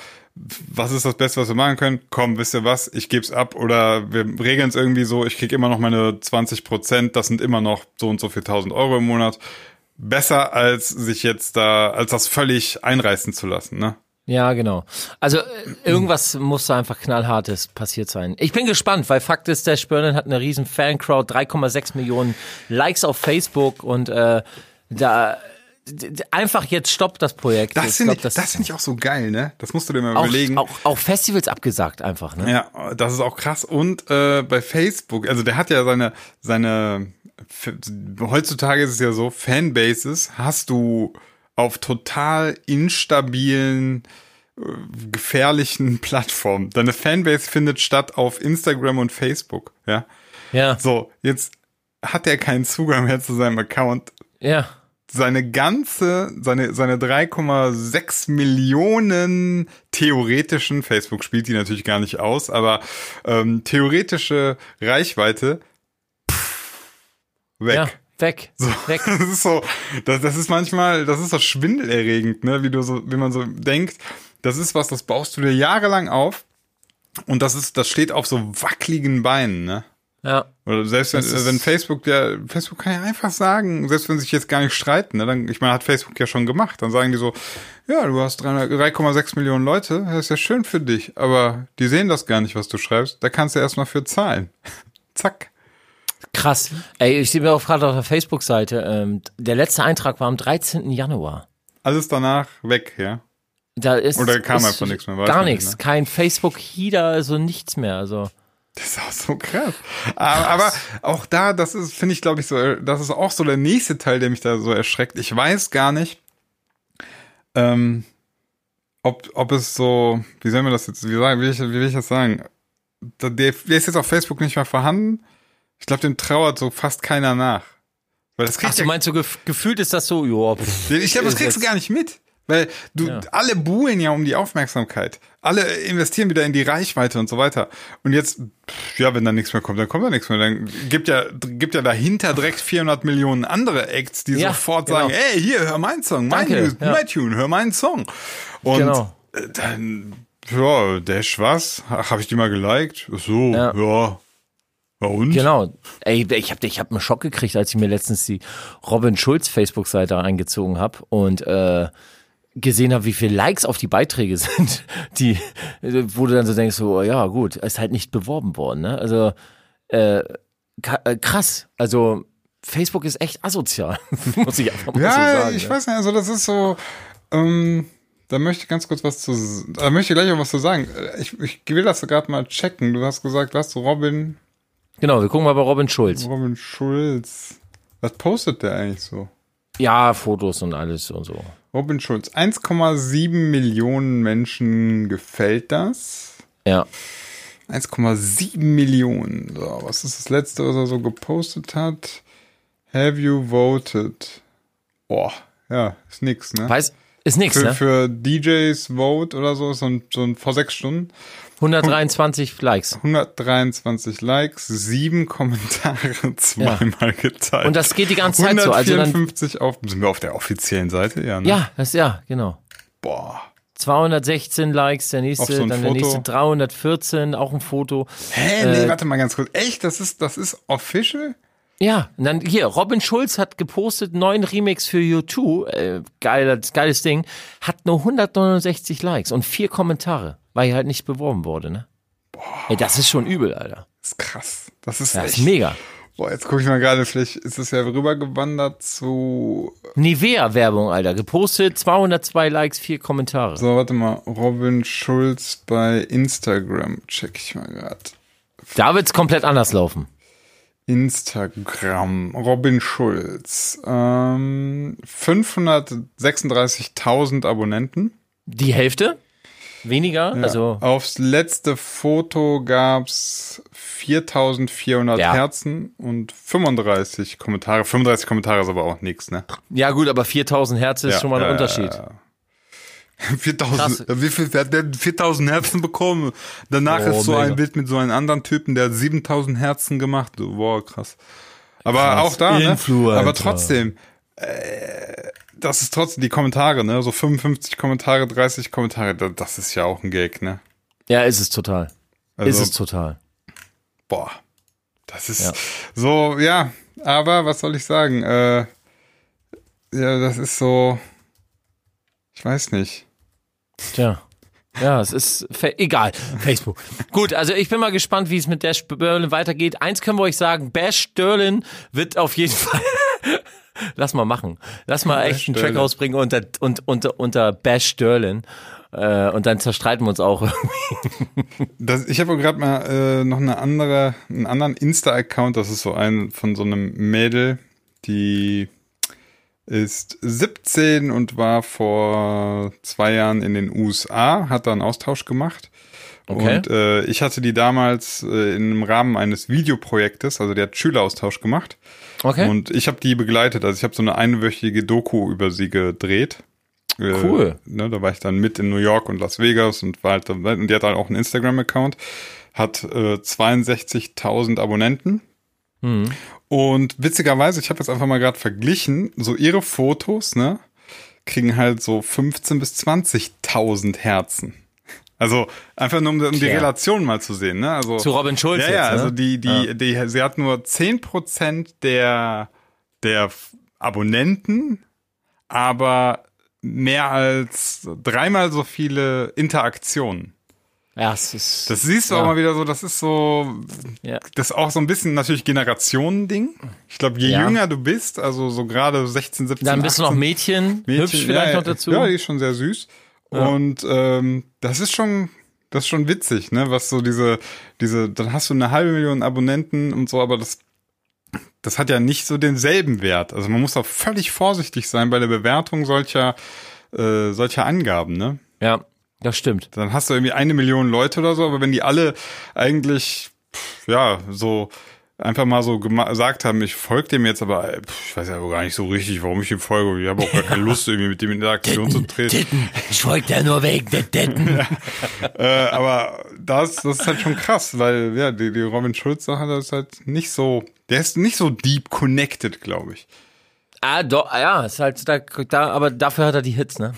was ist das Beste, was wir machen können? Komm, wisst ihr was, ich geb's ab oder wir regeln es irgendwie so, ich krieg immer noch meine 20 Prozent, das sind immer noch so und so viel 1000 Euro im Monat besser, als sich jetzt da, als das völlig einreißen zu lassen, ne? Ja, genau. Also äh, irgendwas muss da einfach knallhartes passiert sein. Ich bin gespannt, weil Fakt ist, der Spörnen hat eine riesen Fancrowd, 3,6 Millionen Likes auf Facebook und äh, da einfach jetzt stoppt das Projekt. Das finde ich, das finde ich auch so geil, ne? Das musst du dir mal auch, überlegen. auch, auch Festivals abgesagt einfach, ne? Ja, das ist auch krass. Und äh, bei Facebook, also der hat ja seine, seine, heutzutage ist es ja so, Fanbases hast du auf total instabilen, äh, gefährlichen Plattformen. Deine Fanbase findet statt auf Instagram und Facebook, ja. Ja, So, jetzt hat er keinen Zugang mehr zu seinem Account. ja. Seine ganze, seine, seine 3,6 Millionen theoretischen, Facebook spielt die natürlich gar nicht aus, aber ähm, theoretische Reichweite pff, weg. Ja, weg. Weg. Das ist so, das, das ist manchmal, das ist so schwindelerregend, ne, wie du so, wie man so denkt, das ist was, das baust du dir jahrelang auf und das ist, das steht auf so wackeligen Beinen, ne? Ja. Oder selbst wenn, ist- wenn Facebook, der Facebook kann ja einfach sagen, selbst wenn sie sich jetzt gar nicht streiten, ne, dann, ich meine, hat Facebook ja schon gemacht, dann sagen die so, ja, du hast 300 3,6 Millionen Leute, das ist ja schön für dich, aber die sehen das gar nicht, was du schreibst, da kannst du erstmal für zahlen. Zack. Krass. Ey, ich sehe mir auch gerade auf der Facebook-Seite, ähm, der letzte Eintrag war am 13. Januar. Alles danach weg, ja. Da ist, Oder kam ist einfach nichts mehr, Gar nichts. ne? Kein Facebook-Header, also nichts mehr. Also. Das ist auch so krass. Aber, aber auch da, das ist, finde ich, glaube ich, so, das ist auch so der nächste Teil, der mich da so erschreckt. Ich weiß gar nicht, ähm, ob, ob es so, wie soll man das jetzt, wie, sagen, wie, ich, wie will ich das sagen? Der, der ist jetzt auf Facebook nicht mehr vorhanden. Ich glaube, dem trauert so fast keiner nach. Weil das Ach, du meinst so gef gefühlt ist das so, ja, ich glaube, das kriegst du gar nicht mit. Weil du, Ja. alle buhlen ja um die Aufmerksamkeit. Alle investieren wieder in die Reichweite und so weiter. Und jetzt, ja, wenn da nichts mehr kommt, dann kommt da nichts mehr. Dann gibt ja, gibt ja dahinter direkt 400 Millionen andere Acts, die Ja, sofort genau. sagen, ey, hier, hör meinen Song, mein, Danke, ja. mein Tune, hör meinen Song. Und Genau. äh, dann, ja, Dash was? Ach, habe ich die mal geliked? Ach so, Ja. ja. Ja, und? Genau. Ey, ich habe ich hab einen Schock gekriegt, als ich mir letztens die Robin Schulz Facebook-Seite eingezogen habe und äh, gesehen habe, wie viele Likes auf die Beiträge sind, die, wo du dann so denkst, so, ja gut, ist halt nicht beworben worden. Ne? Also äh, äh, krass. Also Facebook ist echt asozial, muss ich einfach mal Ja, so sagen. ich ne? weiß nicht, also das ist so, ähm, da möchte ich ganz kurz was zu, da möchte ich gleich auch was zu sagen. Ich, ich will das gerade mal checken. Du hast gesagt, was, Robin, Genau, wir gucken mal bei Robin Schulz. Robin Schulz. Was postet der eigentlich so? Ja, Fotos und alles und so. Robin Schulz. 1,7 Millionen Menschen gefällt das. Ja. 1,7 Millionen. So, was ist das letzte, was er so gepostet hat? Have you voted? Boah, ja, ist nix, ne? Weiß, ist nix, Für, ne? für DJs Vote oder so, so ein, so ein vor sechs Stunden. 123 Likes. 123 Likes, sieben Kommentare zweimal geteilt. Und das geht die ganze Zeit so. Also dann, 154 auf, sind wir auf der offiziellen Seite? Ja, ne? ja, das, ja, genau. Boah. 216 Likes, der nächste, so dann der Foto. nächste 314, auch ein Foto. Hä, nee, Äh, warte mal ganz kurz. Echt? Das ist, das ist official? Ja, und dann hier, Robin Schulz hat gepostet, neuen Remix für U2, äh, geiles, geiles Ding, hat nur 169 Likes und vier Kommentare, weil er halt nicht beworben wurde, ne? Ey, das ist schon übel, Alter. Das ist krass. Das ist Das echt. ist mega. Boah, jetzt gucke ich mal gerade, vielleicht ist es ja rübergewandert zu. Nivea-Werbung, Alter. Gepostet, 202 Likes, vier Kommentare. So, warte mal. Robin Schulz bei Instagram. Check ich mal gerade. Da wird's komplett anders laufen. Instagram, Robin Schulz. Ähm, 536.000 Abonnenten. Die Hälfte? Weniger? Ja. Also, Aufs letzte Foto gab's 4.400 Ja. Herzen und 35 Kommentare. 35 Kommentare ist aber auch nichts, ne? ja gut, aber 4000 Hertz ist Ja, schon mal ein ja, Unterschied. Ja, ja. 4000, Krass. wie viel, wer hat denn 4000 Herzen bekommen? Danach Oh, ist so mega. ein Bild mit so einem anderen Typen, der hat 7000 Herzen gemacht. Boah, krass. Aber Krass. auch da, ne? Aber trotzdem, äh, das ist trotzdem die Kommentare, ne? So 55 Kommentare, 30 Kommentare, da- das ist ja auch ein Gag, ne? Ja, ist es total. Also, ist es total. boah, das ist Ja. so, ja, aber was soll ich sagen? Äh, ja, das ist so, ich weiß nicht. Tja. Ja, es ist egal. Facebook. Gut, also ich bin mal gespannt, wie es mit Dash Berlin weitergeht. Eins können wir euch sagen, Bash Sterlin wird auf jeden Fall. Lass mal machen. Lass mal echt einen Track rausbringen unter, unter, unter, unter Bash Sterlin. Äh, und dann zerstreiten wir uns auch irgendwie. Das, ich habe gerade mal äh, noch eine andere, einen anderen Insta-Account. Das ist so ein von so einem Mädel, die ist 17 und war vor zwei Jahren in den USA, hat da einen Austausch gemacht. Okay. Und äh, ich hatte die damals äh, im Rahmen eines Videoprojektes, also der hat Schüleraustausch gemacht. Okay. Und ich habe die begleitet. Also ich habe so eine einwöchige Doku über sie gedreht. Äh, cool. ne, da war ich dann mit in New York und Las Vegas und war halt, und die hat halt auch einen Instagram-Account, hat äh, 62.000 Abonnenten. Mhm. Und witzigerweise, ich habe jetzt einfach mal gerade verglichen, so ihre Fotos, ne, kriegen halt so 15 bis 20.000 Herzen. Also einfach nur um, um die Relation mal zu sehen, ne? Also zu Robin Schulz. Ja, jetzt, ja, ne? also die, die, ja. die, sie hat nur 10% der, der Abonnenten, aber mehr als dreimal so viele Interaktionen. Ja, es ist. Das siehst du ja. auch mal wieder so, das ist so, ja. das ist auch so ein bisschen natürlich Generationending. Ich glaube, je ja. jünger du bist, also so gerade 16, 17, Dann bist 18, du noch Mädchen, Mädchen hübsch vielleicht noch dazu. Ja, die ist schon sehr süß. Und ähm, das ist schon, das ist schon witzig, ne? Was so diese, diese, dann hast du eine halbe Million Abonnenten und so, aber das, das hat ja nicht so denselben Wert. Also man muss auch völlig vorsichtig sein bei der Bewertung solcher, äh, solcher Angaben, ne? Ja. Das stimmt. Dann hast du irgendwie eine Million Leute oder so, aber wenn die alle eigentlich, ja, so einfach mal so gesagt haben, ich folge dem jetzt, aber ich weiß ja gar nicht so richtig, warum ich ihm folge. Ich habe auch gar keine Lust, irgendwie mit dem in Interaktion zu treten. Titten. Ich folge der nur wegen der Titten. ja. äh, aber das, das ist halt schon krass, weil ja, die, die Robin Schulz-Sache, das ist halt nicht so, der ist nicht so deep connected, glaube ich. Ah, doch, ja, ist halt da, da, aber dafür hat er die Hits, ne?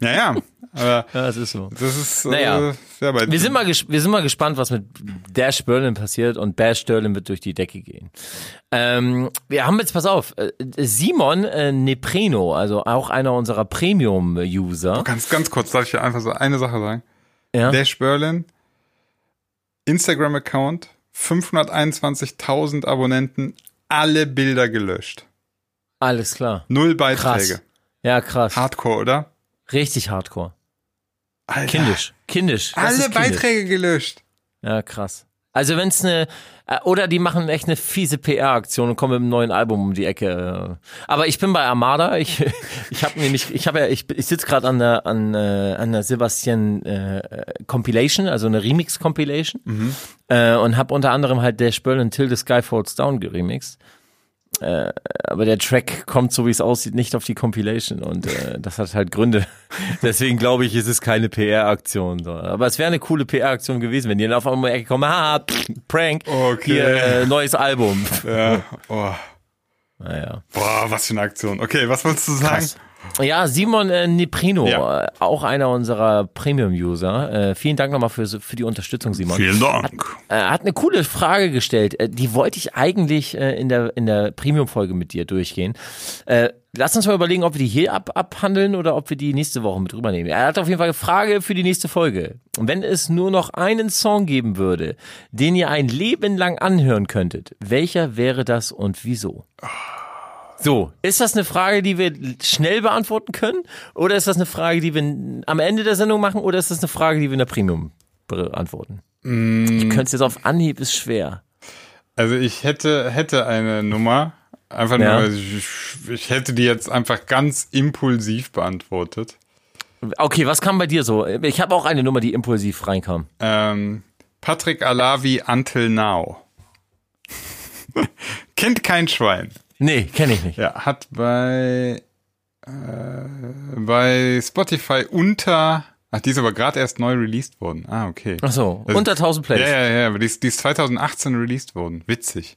ja, ja. Aber ja, das ist so. Das ist, naja. Äh, ja, wir, sind mal wir sind mal gespannt, was mit Dash Berlin passiert und Bash Sterling wird durch die Decke gehen. Ähm, wir haben jetzt, pass auf, äh, Simon äh, Nepreno, also auch einer unserer Premium-User. Ganz, ganz kurz, darf ich dir einfach so eine Sache sagen? Ja. Dash Berlin, Instagram-Account, 521.000 Abonnenten, alle Bilder gelöscht. Alles klar. Null Beiträge. Krass. Ja, krass. Hardcore, oder? Richtig hardcore. Alter. Kindisch. Kindisch. Das Alle kindisch. Beiträge gelöscht. Ja, krass. Also wenn es eine äh, oder die machen echt eine fiese PR-Aktion und kommen mit einem neuen Album um die Ecke. Aber ich bin bei Armada. Ich ich habe nämlich ich habe ja ich, ich sitze gerade an der an äh, an der Sebastian äh, Compilation, also eine Remix Compilation mhm. äh, und habe unter anderem halt der Berlin Till the Sky Falls Down geremixed. Äh, aber der Track kommt, so wie es aussieht, nicht auf die Compilation und äh, das hat halt Gründe. Deswegen glaube ich, ist es keine PR-Aktion. So. Aber es wäre eine coole PR-Aktion gewesen, wenn die dann auf einmal Ecke kommen, ha, Prank, okay. hier, äh, neues Album. Ja, oh. Naja. Boah, was für eine Aktion. Okay, was wolltest du sagen? Krass. Ja, Simon äh, Neprino, ja. Äh, auch einer unserer Premium-User. Äh, vielen Dank nochmal für, für die Unterstützung, Simon. Vielen Dank. Hat, äh, hat eine coole Frage gestellt. Äh, die wollte ich eigentlich äh, in der, in der Premium-Folge mit dir durchgehen. Äh, lass uns mal überlegen, ob wir die hier ab, abhandeln oder ob wir die nächste Woche mit rübernehmen. Er hat auf jeden Fall eine Frage für die nächste Folge. Wenn es nur noch einen Song geben würde, den ihr ein Leben lang anhören könntet, welcher wäre das und wieso? Oh. So, ist das eine Frage, die wir schnell beantworten können? Oder ist das eine Frage, die wir am Ende der Sendung machen? Oder ist das eine Frage, die wir in der Premium beantworten? Mm. Ich könnte es jetzt auf Anhieb, ist schwer. Also ich hätte, hätte eine Nummer, einfach nur, ich, ich hätte die jetzt einfach ganz impulsiv beantwortet. Okay, was kam bei dir so? Ich habe auch eine Nummer, die impulsiv reinkam. Ähm, Patrick Alavi Until Now. Kennt kein Schwein. Nee, kenne ich nicht. Ja, hat bei, äh, bei Spotify unter, ach, die ist aber gerade erst neu released worden. Ah, okay. Ach so, also, unter 1000 Plays. Ja, ja, ja, aber die ist, die ist 2018 released worden. Witzig.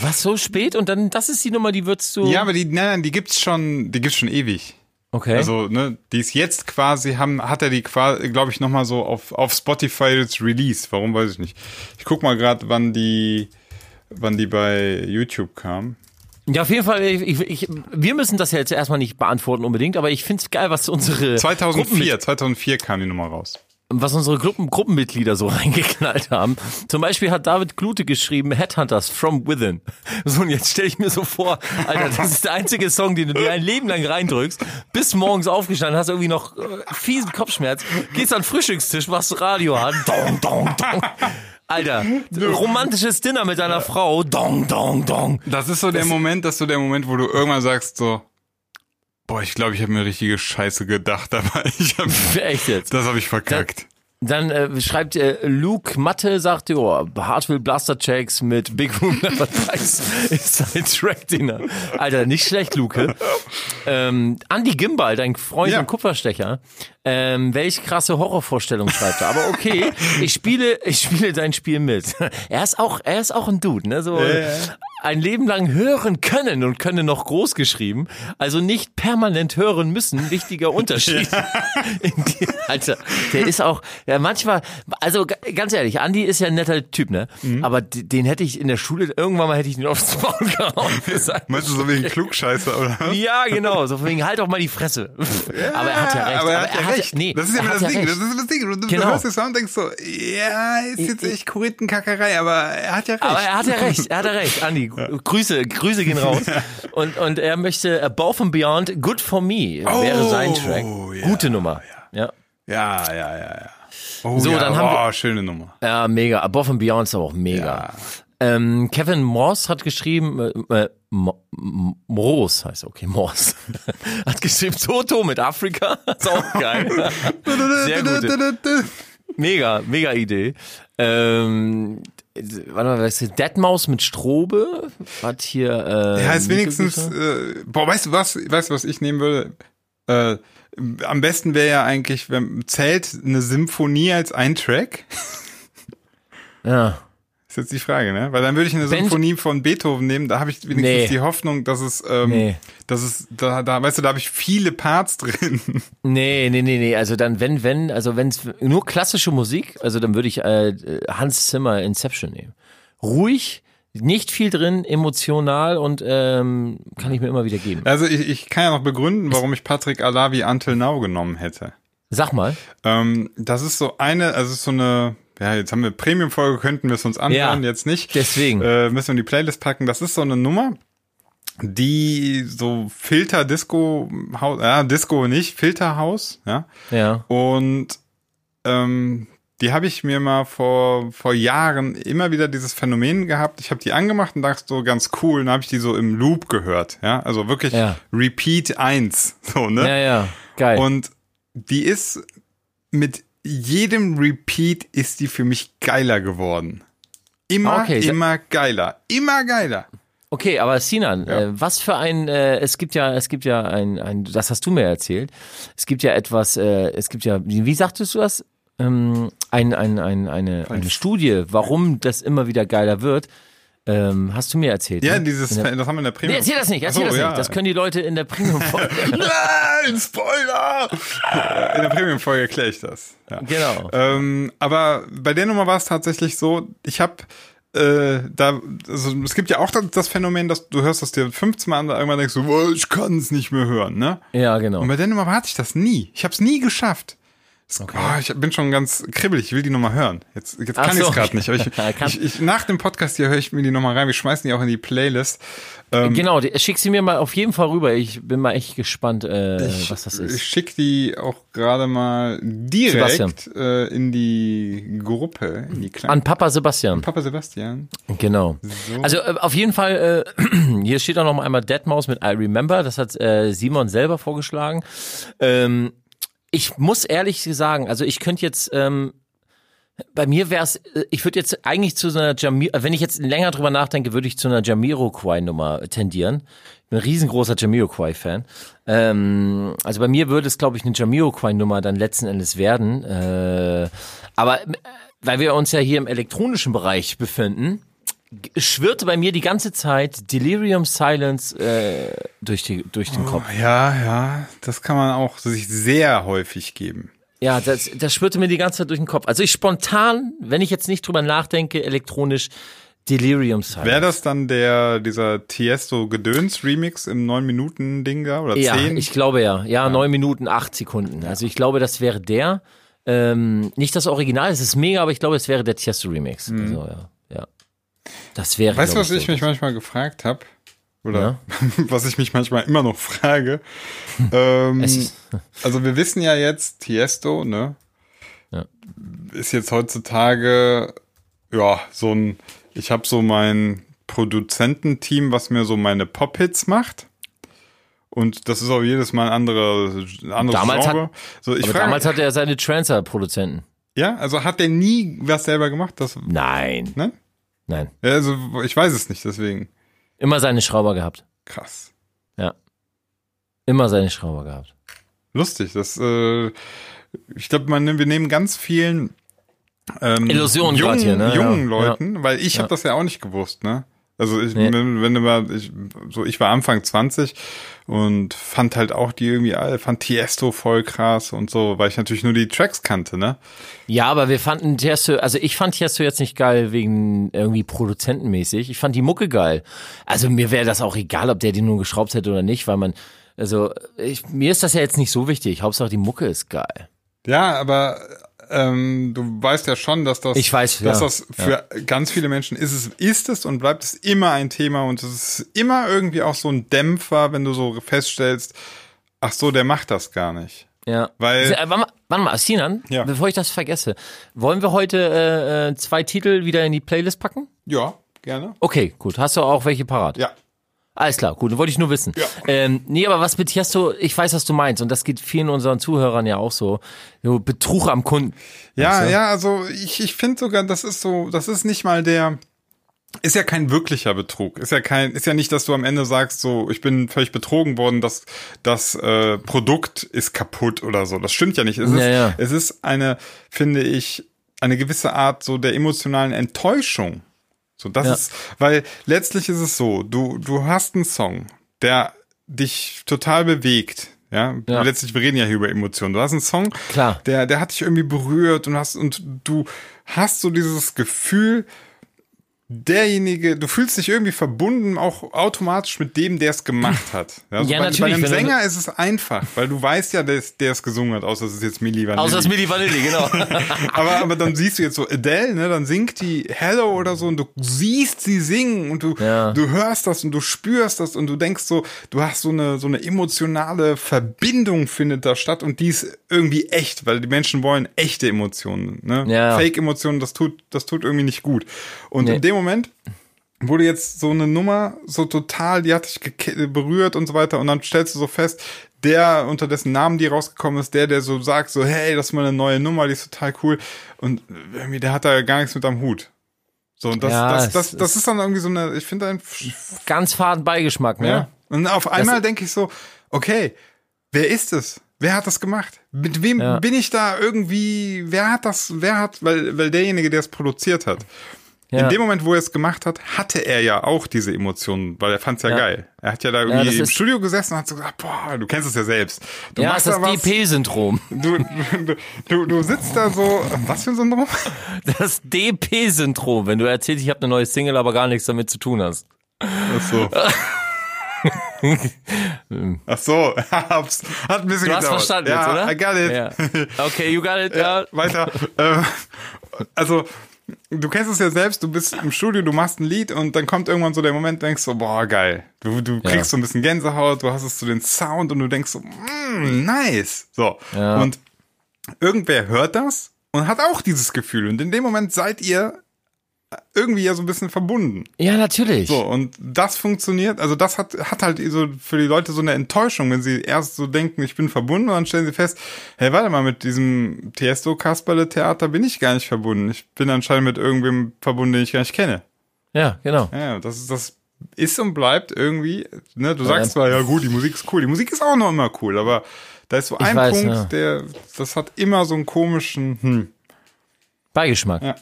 Was, so spät? Und dann, das ist die Nummer, die würdest du... Ja, aber die, nein, nein, die gibt's schon, die gibt's schon ewig. Okay. Also, ne, die ist jetzt quasi, haben, hat er die quasi, glaube ich, nochmal so auf, auf Spotify jetzt Release. Warum weiß ich nicht. Ich guck mal gerade, wann die, wann die bei YouTube kam. Ja, auf jeden Fall, ich, ich, wir müssen das ja jetzt erstmal nicht beantworten unbedingt, aber ich finde es geil, was unsere 2004, 2004 kam die Nummer raus. was unsere Gruppen, Gruppenmitglieder so reingeknallt haben. Zum Beispiel hat David Klute geschrieben, Headhunters from Within. So, und jetzt stelle ich mir so vor, Alter, das ist der einzige Song, den du dir ein Leben lang reindrückst, bis morgens aufgestanden, hast irgendwie noch äh, fiesen Kopfschmerz, gehst an den Frühstückstisch, machst Radio an, dong, dong, dong. Alter, romantisches Dinner mit deiner Frau, dong, dong, dong. Das ist so der Moment, das ist so der Moment, wo du irgendwann sagst so, boah, ich glaube, ich habe mir richtige Scheiße gedacht, aber ich hab, Echt jetzt. das habe ich verkackt. Dann äh, schreibt äh, Luke Matte, sagt, oh, Hartwell Blaster Checks mit Big Room Number 3 ist sein Track-Dinner. Alter, nicht schlecht, Luke. Ähm, Andy Gimbal, dein Freund Ja. und Kupferstecher. Ähm, welch krasse Horrorvorstellung schreibt er. Aber okay, ich spiele, ich spiele dein Spiel mit. Er ist auch, er ist auch ein Dude, ne? So ein Leben lang hören können und können noch groß geschrieben. Also nicht permanent hören müssen. Wichtiger Unterschied. Die- Alter, der ist auch, ja, manchmal, also ganz ehrlich, Andi ist ja ein netter Typ, ne? Mhm. Aber den hätte ich in der Schule, irgendwann mal hätte ich ihn aufs Maul gehauen. Meinst du so wegen Klugscheißer oder ja, genau. So wegen, halt doch mal die Fresse. aber er hat ja recht. Aber er hat ja hat recht. nee, das ist ja er immer das Ding. recht. Das ist das Ding. Du, Genau. hörst den Sound und denkst so, ja, ist jetzt echt Kurittenkackerei, aber er hat ja recht. Aber er hat ja recht, er hat ja recht, Andi. Grüße, Grüße gehen raus. Und, und er möchte Above and Beyond, Good for Me wäre sein Track. ja, Gute Nummer. Ja. ja, ja, ja, ja. Oh, So, ja, dann haben oh, schöne Nummer. Ja, mega. Above and Beyond ist aber auch mega. Ähm, Kevin Morse hat geschrieben, äh, äh, Mo- M- Moos heißt okay, Morse. hat geschrieben, Toto mit Afrika. ist auch geil. Sehr gut. Mega, mega Idee. Ähm, warte mal, was ist Deadmaus mit Strobe? Hat hier, äh, Ja, ist wenigstens, äh, boah, weißt du was, weißt du, was ich nehmen würde? Äh, am besten wäre ja eigentlich, wenn zählt eine Symphonie als ein Track? Ja. Ist jetzt die Frage, ne? Weil dann würde ich eine Symphonie von Beethoven nehmen, da habe ich wenigstens Nee. die Hoffnung, dass es, ähm, Nee. dass es, da, da, weißt du, da habe ich viele Parts drin. Nee, nee, nee, nee. Also dann, wenn, wenn, also wenn es nur klassische Musik, also dann würde ich äh, Hans Zimmer Inception nehmen. Ruhig, nicht viel drin, emotional und ähm, kann ich mir immer wieder geben. Also ich, ich kann ja noch begründen, warum ich Patrick Alavi Until Now genommen hätte. Sag mal. Ähm, das ist so eine, also so eine, ja, jetzt haben wir Premium-Folge, könnten wir es uns anhören, Ja, jetzt nicht. deswegen. Äh, müssen wir in die Playlist packen. Das ist so eine Nummer, die so Filter-Disco, Haus- ja, Disco nicht, Filterhaus, ja. Ja. Und ähm, die habe ich mir mal vor, vor Jahren immer wieder dieses Phänomen gehabt. Ich habe die angemacht und dachte so ganz cool. Und dann habe ich die so im Loop gehört. Ja, also wirklich Ja. Repeat 1. So, ne? Ja, ja. Geil. Und die ist mit jedem Repeat ist die für mich geiler geworden. Immer, Okay, immer geiler. Immer geiler. Okay, aber Sinan, Ja. äh, was für ein, äh, es gibt ja, es gibt ja ein, ein, das hast du mir erzählt. Es gibt ja etwas, äh, es gibt ja, wie, wie sagtest du das? Ähm, ein, ein, ein, eine, eine Studie, warum das immer wieder geiler wird. Ähm, hast du mir erzählt? Ja, ne? dieses, das haben wir in der nee, Premium. erzähl das nicht, erzähl Ach das so, nicht. ja. Das können die Leute in der Premium-Folge. Nein, Spoiler! In der Premium-Folge erkläre ich das. Ja. genau. Ähm, aber bei der Nummer war es tatsächlich so, ich habe äh, da, also es gibt ja auch das, das Phänomen, dass du hörst das dir 15 Mal an, da irgendwann denkst du, oh, ich kann es nicht mehr hören, ne? Ja, genau. Und bei der Nummer hatte ich das nie. Ich habe es nie geschafft. Es- Oh, ich bin schon ganz kribbelig, ich will die Nummer hören. Jetzt, jetzt Ach kann ich so. es gerade nicht. Ich, ich, ich, nach dem Podcast hier höre ich mir die Nummer rein. Wir schmeißen die auch in die Playlist. Ähm, genau, die- schick sie mir mal auf jeden Fall rüber. Ich bin mal echt gespannt, äh, ich, was das Ich ist. schicke die auch gerade mal direkt äh, in die Gruppe, in die kleine. An Papa Sebastian. Papa Sebastian. Genau. Also äh, auf jeden Fall, äh, hier steht auch noch mal einmal Deadmaus mit I Remember, das hat äh, Simon selber vorgeschlagen. Ähm, ich muss ehrlich sagen, also ich könnte jetzt, ähm, bei mir wäre es, ich würde jetzt eigentlich zu so einer Jamir, wenn ich jetzt länger drüber nachdenke, würde ich zu einer Jamiroquai-Nummer tendieren. Ich bin ein riesengroßer Jamiroquai-Fan. Ähm, also bei mir würde es, glaube ich, eine Jamiroquai-Nummer dann letzten Endes werden. Äh, aber äh, weil wir uns ja hier im elektronischen Bereich befinden, schwirrte bei mir die ganze Zeit Delirium Silence äh, durch, die, durch den Kopf. Ja, ja, das kann man auch sich sehr häufig geben. Ja, das, das schwirrte mir die ganze Zeit durch den Kopf. Also ich spontan, wenn ich jetzt nicht drüber nachdenke, elektronisch, Delirium Silence. Wäre das dann der, dieser Tiesto Gedöns Remix im 9-Minuten-Ding da oder Ja, 10? ich glaube ja. Ja, neun Minuten, acht Sekunden. Also ich glaube, das wäre der. Ähm, nicht das Original, es ist mega, aber ich glaube, es wäre der Tiesto Remix. Also, ja, ja. Das wäre. Weißt du, was ich so. mich manchmal gefragt habe? Oder was ich mich manchmal immer noch frage? ähm, also wir wissen ja jetzt, Tiesto, ne? Ja. Ist jetzt heutzutage, ja, so ein, ich habe so mein Produzententeam, was mir so meine Pop-Hits macht. Und das ist auch jedes Mal ein anderer, ein anderes Damals hat- so, ich Aber frage, damals hatte er seine Trancer-Produzenten. ja, also hat der nie was selber gemacht? Das, Nein. ne? Nein. Ja, also ich weiß es nicht, deswegen. Immer seine Schrauber gehabt. Krass. Ja. Immer seine Schrauber gehabt. lustig. Das, äh, ich glaube, man, wir nehmen ganz vielen ähm, Illusionen jungen, hier, ne? jungen Ja. Leuten, weil ich Ja. habe das ja auch nicht gewusst, ne? Also ich, Nee. wenn, wenn du mal, ich, so ich war Anfang 20 und fand halt auch die irgendwie alle, fand Tiesto voll krass und so, weil ich natürlich nur die Tracks kannte, ne? Ja, aber wir fanden Tiesto, also ich fand Tiesto jetzt nicht geil wegen irgendwie produzentenmäßig. Ich fand die Mucke geil. Also mir wäre das auch egal, ob der die nur geschraubt hätte oder nicht, weil man, also ich, mir ist das ja jetzt nicht so wichtig. Hauptsache die Mucke ist geil. Ja, aber ähm, du weißt ja schon, dass das, Ich weiß, dass ja. das für ganz viele Menschen ist es, ist es und bleibt es immer ein Thema und es ist immer irgendwie auch so ein Dämpfer, wenn du so feststellst, ach so, der macht das gar nicht. Ja. Weil- Äh, warte mal, mal, Sinan, Ja. bevor ich das vergesse, wollen wir heute äh, äh, zwei Titel wieder in die Playlist packen? Ja, gerne. Okay, gut. Hast du auch welche parat? Ja. Alles klar, gut, wollte ich nur wissen. Ja. Ähm, nee, aber was mit Tiesto, ich weiß, was du meinst, und das geht vielen unseren Zuhörern ja auch so. so Betrug am Kunden. Ja, Weißt du? ja, also ich, ich finde sogar, das ist so, das ist nicht mal der, ist ja kein wirklicher Betrug. Ist ja kein, ist ja nicht, dass du am Ende sagst, so, ich bin völlig betrogen worden, das, das äh, Produkt ist kaputt oder so. Das stimmt ja nicht. Es, Ja, ist, ja. es ist eine, finde ich, eine gewisse Art so der emotionalen Enttäuschung. So, das Ja. ist, weil letztlich ist es so, du, du hast einen Song, der dich total bewegt. Ja, Ja. letztlich, wir reden ja hier über Emotionen. Du hast einen Song, Klar. der, der hat dich irgendwie berührt und hast, und du hast so dieses Gefühl, derjenige, du fühlst dich irgendwie verbunden, auch automatisch mit dem, der es gemacht hat. Ja, Ja, bei, natürlich, Bei einem du- Sänger ist es einfach, weil du weißt ja, der es- der es gesungen hat, außer es ist jetzt Milli Vanilli. Außer das Milli Vanilli, genau. aber, aber dann siehst du jetzt so Adele, ne, dann singt die Hello oder so und du siehst sie singen und du, Ja. du hörst das und du spürst das und du denkst so, du hast so eine, so eine emotionale Verbindung findet da statt und die ist irgendwie echt, weil die Menschen wollen echte Emotionen, ne? Ja. Fake-Emotionen, das tut, das tut irgendwie nicht gut. Und Nee. in dem Moment, wurde jetzt so eine Nummer so total, die hat dich berührt und so weiter und dann stellst du so fest, der, unter dessen Namen die rausgekommen ist, der, der so sagt, so, hey, das ist mal eine neue Nummer, die ist total cool und irgendwie, der hat da gar nichts mit am Hut. So, und das, Ja, das, das, das ist- ist dann irgendwie so eine, ich finde ein, Ganz faden Beigeschmack, ne? ja. Und auf einmal denke ich so, okay, wer ist es? Wer hat das gemacht? Mit wem Ja. bin ich da irgendwie, wer hat das, wer hat, weil, weil derjenige, der es produziert hat, Ja. in dem Moment, wo er es gemacht hat, hatte er ja auch diese Emotionen, weil er fand es ja, Ja. geil. Er hat ja da irgendwie im ist- Studio gesessen und hat so gesagt, boah, du kennst es ja selbst. Du Ja, das da DP-Syndrom. du, du, du, du sitzt da so, was für ein Syndrom? Das DP-Syndrom, wenn du erzählst, ich habe eine neue Single, aber gar nichts damit zu tun hast. Ach so. Ach so, hab's, hat ein bisschen Du hast gedauert. verstanden ja, jetzt, oder? I got it. Ja. Okay, you got it, ja. Weiter. Äh, also, du kennst es ja selbst, du bist im Studio, du machst ein Lied und dann kommt irgendwann so der Moment, denkst so, boah, geil. Du, du kriegst Ja. so ein bisschen Gänsehaut, du hast es zu den Sound und du denkst so, mm, nice. So. Ja. Und irgendwer hört das und hat auch dieses Gefühl. Und in dem Moment seid ihr irgendwie ja so ein bisschen verbunden. Ja, natürlich. So, und das funktioniert, also das hat, hat halt so für die Leute so eine Enttäuschung, wenn sie erst so denken, ich bin verbunden, und dann stellen sie fest, hey, warte mal, mit diesem Tiesto Kasperle Theater bin ich gar nicht verbunden. Ich bin anscheinend mit irgendwem verbunden, den ich gar nicht kenne. Ja, genau. Ja, das ist, das ist und bleibt irgendwie, ne, du sagst zwar, ja gut, die Musik ist cool, die Musik ist auch noch immer cool, aber da ist so ein weiß, Punkt, ja. der, das hat immer so einen komischen, hm, Beigeschmack. Ja.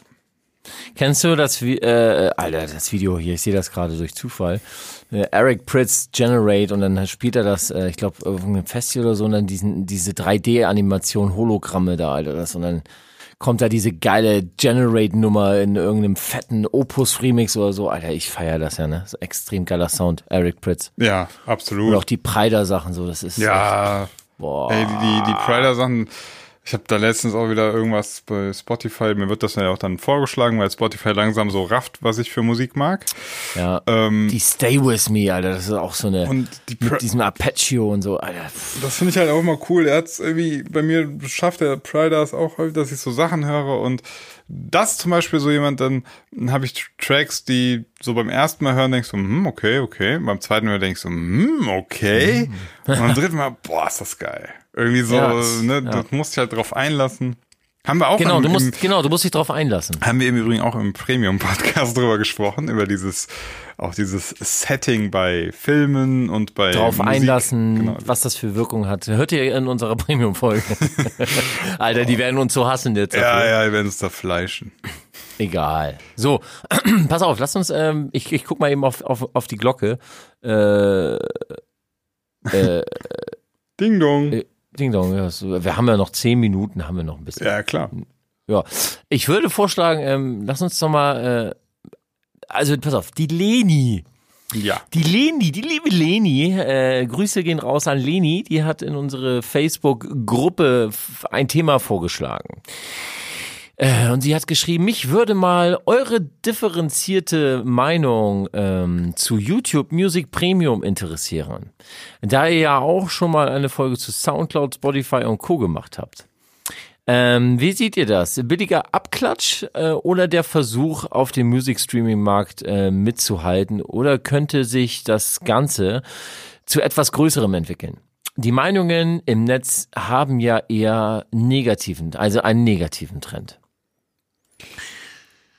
Kennst du das, äh, Alter, das Video hier, ich sehe das gerade durch Zufall. Äh, Eric Pritz Generate und dann spielt er das, äh, ich glaube, auf irgendeinem Festival oder so und dann diesen, diese 3D-Animation, Hologramme da, Alter, das und dann kommt da diese geile Generate-Nummer in irgendeinem fetten Opus-Remix oder so. Alter, ich feiere das ja, ne? Das ist extrem geiler Sound, Eric Pritz. Ja, Und absolut. auch die Preider-Sachen so, das ist Ja, echt, boah. ey, die, die, die Prider-Sachen. Ich habe da letztens auch wieder irgendwas bei Spotify, mir wird das ja auch dann vorgeschlagen, weil Spotify langsam so rafft, was ich für Musik mag. ja. Ähm, die Stay With Me, Alter, das ist auch so eine, Und die mit diesem Arpeggio und so, Alter. Das finde ich halt auch immer cool. Er hat's irgendwie, bei mir schafft der Priders auch häufig, dass ich so Sachen höre und das zum Beispiel so jemand, dann, habe ich Tracks, die so beim ersten Mal hören, denkst du, hm, okay, okay. Beim zweiten Mal denkst du, hm, okay. Und beim dritten Mal, boah, ist das geil. Irgendwie so, Ja, ne, ja. das musst dich halt drauf einlassen. Haben wir auch Genau, im, du im, musst, genau, du musst dich drauf einlassen. haben wir im Übrigen auch im Premium-Podcast drüber gesprochen, über dieses, auch dieses Setting bei Filmen und bei drauf Musik. einlassen, Genau. was das für Wirkung hat. Hört ihr in unserer Premium-Folge. Alter, die werden uns so hassen jetzt. Ja, dafür. ja, wir werden uns da fleischen. Egal. So, pass auf, lass uns, ähm, ich, ich guck mal eben auf, auf, auf die Glocke. Äh, Ding dong. äh, Ding Dong, ja, so, wir haben ja noch zehn Minuten, haben wir noch ein bisschen. Ja, klar. Ja, ich würde vorschlagen, ähm, lass uns doch mal, äh, also pass auf, die Leni, Ja. die Leni, die liebe Leni, äh, Grüße gehen raus an Leni, die hat in unsere Facebook-Gruppe ein Thema vorgeschlagen. Äh, und sie hat geschrieben, mich würde mal eure differenzierte Meinung ähm, zu YouTube Music Premium interessieren. Da ihr ja auch schon mal eine Folge zu Soundcloud, Spotify und Co. gemacht habt. Ähm, wie seht ihr das? Billiger Abklatsch äh, oder der Versuch, auf dem Music-Streaming-Markt äh, mitzuhalten? Oder könnte sich das Ganze zu etwas Größerem entwickeln? Die Meinungen im Netz haben ja eher negativen, also einen negativen Trend.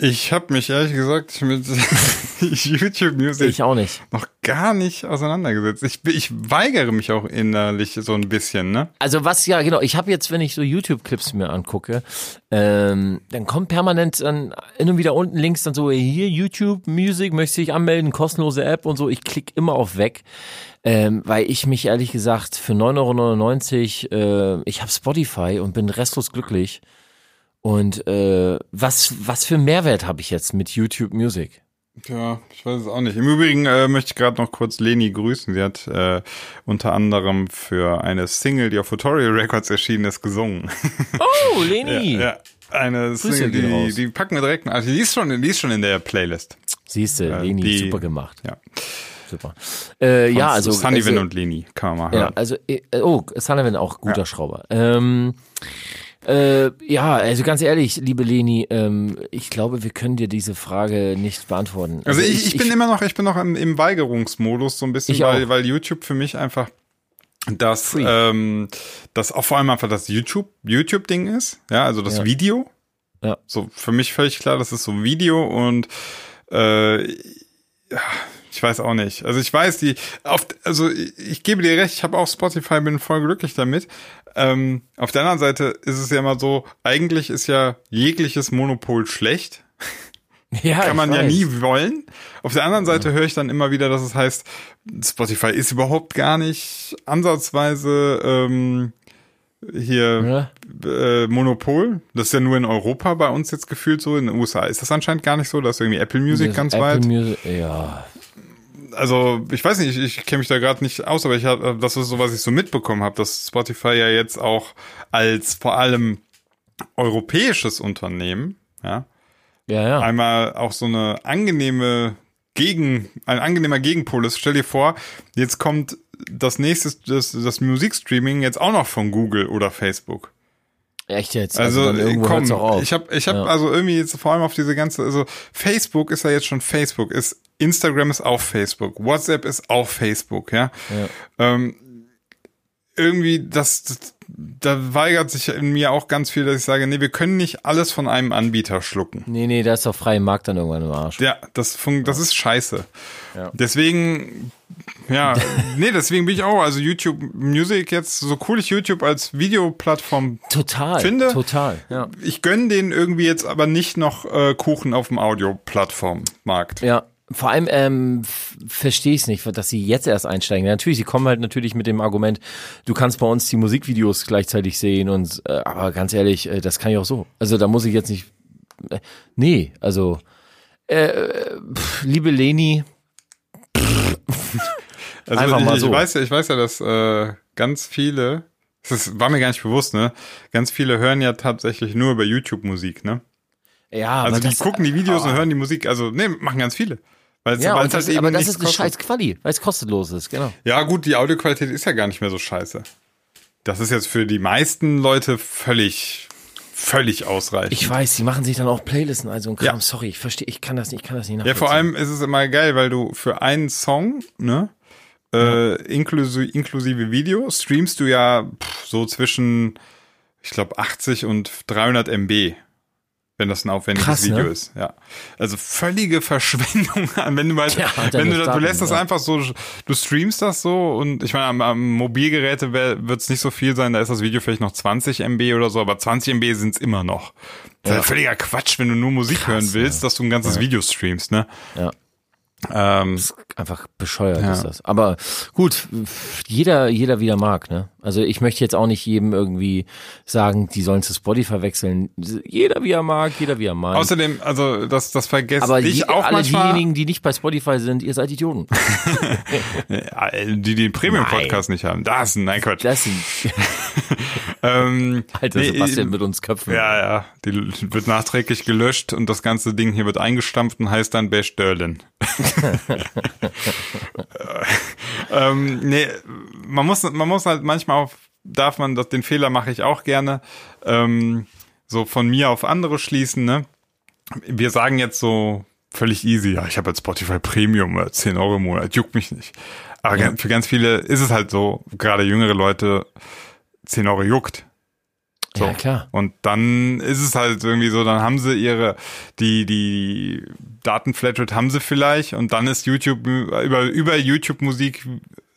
Ich habe mich ehrlich gesagt mit YouTube Music Ich auch nicht. noch gar nicht auseinandergesetzt. Ich, ich weigere mich auch innerlich so ein bisschen, ne? Also was ja, genau, ich habe jetzt, wenn ich so YouTube-Clips mir angucke, ähm, dann kommt permanent dann hin und wieder unten links dann so, hier YouTube Music, möchte ich anmelden, kostenlose App und so. Ich klicke immer auf weg, ähm, weil ich mich ehrlich gesagt für 9,99 Euro, äh, ich habe Spotify und bin restlos glücklich. Und äh, was, was für Mehrwert habe ich jetzt mit YouTube Music? Ja, ich weiß es auch nicht. Im Übrigen äh, möchte ich gerade noch kurz Leni grüßen. Sie hat äh, unter anderem für eine Single, die auf Tutorial Records erschienen ist, gesungen. Oh, Leni! ja, eine Single, die, die packen wir direkt. Also die ist schon, die ist schon in der Playlist. Siehst du, Äh, Leni, die- super gemacht. Ja, Super. Äh, ja, also. Sunnyvan also, und Leni kann man mal Ja, hören. also, äh, oh, Sullivan auch guter Schrauber. Ähm, äh, ja, also ganz ehrlich, liebe Leni, ähm, ich glaube, wir können dir diese Frage nicht beantworten. Also ich, ich bin immer noch, ich bin noch im, im Weigerungsmodus so ein bisschen, Ich weil, weil YouTube für mich einfach das, ähm, das auch vor allem einfach das YouTube, YouTube-Ding ist, ja, also das Ja. Video. Ja. So für mich völlig klar, das ist so ein Video und äh, ja, ich weiß auch nicht. Also ich weiß, die, auf, also ich, ich gebe dir recht, ich habe auch Spotify, bin voll glücklich damit. Ähm, auf der anderen Seite ist es ja immer so, eigentlich ist ja jegliches Monopol schlecht ja, kann man ja nie wollen. Auf der anderen Seite höre ich dann immer wieder, dass es heißt, Spotify ist überhaupt gar nicht ansatzweise ähm, hier äh, Monopol. Das ist ja nur in Europa bei uns jetzt gefühlt so. In den USA ist das anscheinend gar nicht so. Da ist irgendwie Apple Music Das ganz Apple weit. Music, ja. Also ich weiß nicht, ich, ich kenne mich da gerade nicht aus, aber ich hab, das ist so, was ich so mitbekommen habe, dass Spotify ja jetzt auch als vor allem europäisches Unternehmen, ja, Ja, ja. einmal auch so eine angenehme Gegen, ein angenehmer Gegenpol ist. Stell dir vor, jetzt kommt das nächste, das, das Musikstreaming jetzt auch noch von Google oder Facebook. Echt jetzt? Also, dann irgendwo komm, ich habe ich hab Ja. also irgendwie jetzt vor allem auf diese ganze, also Facebook ist ja jetzt schon Facebook, ist Instagram ist auch Facebook, WhatsApp ist auch Facebook, ja. Ähm, irgendwie, das, das, da weigert sich in mir auch ganz viel, dass ich sage, nee, wir können nicht alles von einem Anbieter schlucken. nee, nee, da ist doch freie Markt dann irgendwann im Arsch. Ja, das, fun das ist scheiße. Ja. Deswegen, ja, nee, deswegen bin ich auch, also YouTube Music jetzt, so cool ich YouTube als Videoplattform, Total, Finde- total, ja. ich gönne denen irgendwie jetzt aber nicht noch äh, Kuchen auf dem Audioplattformmarkt. Ja, Vor allem ähm, verstehe ich es nicht, dass sie jetzt erst einsteigen. Natürlich, sie kommen halt natürlich mit dem Argument, du kannst bei uns die Musikvideos gleichzeitig sehen und äh, aber ganz ehrlich, äh, das kann ich auch so. Also da muss ich jetzt nicht. Äh, nee, also äh, pff, liebe Leni. Also Einfach ich, mal ich so. weiß ja, ich weiß ja, dass äh, ganz viele, das war mir gar nicht bewusst, ne? Ganz viele hören ja tatsächlich nur über YouTube Musik, ne? Ja, Also die das, gucken die Videos oh. und hören die Musik, also ne, machen ganz viele. Weil Ja, es halt eben aber das ist eine kostet. scheiß Quali, weil es kostenlos ist, genau. Ja, gut, die Audioqualität ist ja gar nicht mehr so scheiße. Das ist jetzt für die meisten Leute völlig, völlig ausreichend. Ich weiß, die machen sich dann auch Playlisten, also ein Kram. Ja. Sorry, ich verstehe, ich kann das nicht, ich kann das nicht ja, nachvollziehen. vor allem ist es immer geil, weil du für einen Song, ne, äh, inklusive, inklusive Video, streamst du ja pff, so zwischen, ich glaube, 80 und 300 MB. Wenn das ein aufwendiges Krass, Video ne? ist, ja. Also völlige Verschwendung wenn du mal, Ja, wenn du, das- du lässt das ja. einfach so, du streamst das so und ich meine, am, am Mobilgeräte wird es nicht so viel sein, da ist das Video vielleicht noch 20 MB oder so, aber 20 MB sind es immer noch. Das ist ja völliger Quatsch, wenn du nur Musik hören willst, dass du ein ganzes Video streamst, ne? Ja. Ähm, Einfach bescheuert Ja. ist das. Aber gut, jeder, jeder wieder mag, ne? Also ich möchte jetzt auch nicht jedem irgendwie sagen, die sollen zu Spotify wechseln. Jeder wie er mag, jeder wie er mag. außerdem, also das, das vergesse aber ich je, auch alle manchmal. diejenigen, die nicht bei Spotify sind, ihr seid Idioten. Die, die den Premium-Podcast nicht haben. Das, nein, Quatsch. Das sind Ähm, alter nee, Sebastian mit uns Köpfen. Ja, ja, die wird nachträglich gelöscht und das ganze Ding hier wird eingestampft und heißt dann Bash Derlin. ähm, nee, man muss, man muss halt manchmal auf, darf man das, den Fehler mache ich auch gerne, ähm, so von mir auf andere schließen, ne? Wir sagen jetzt so völlig easy, ja, ich habe jetzt Spotify Premium oder 10 Euro im Monat, juckt mich nicht. Aber Ja. für ganz viele ist es halt so, gerade jüngere Leute, 10 Euro juckt. So. Ja, klar. Und dann ist es halt irgendwie so, dann haben sie ihre, die, die Datenflatrate haben sie vielleicht und dann ist YouTube über, über YouTube Musik,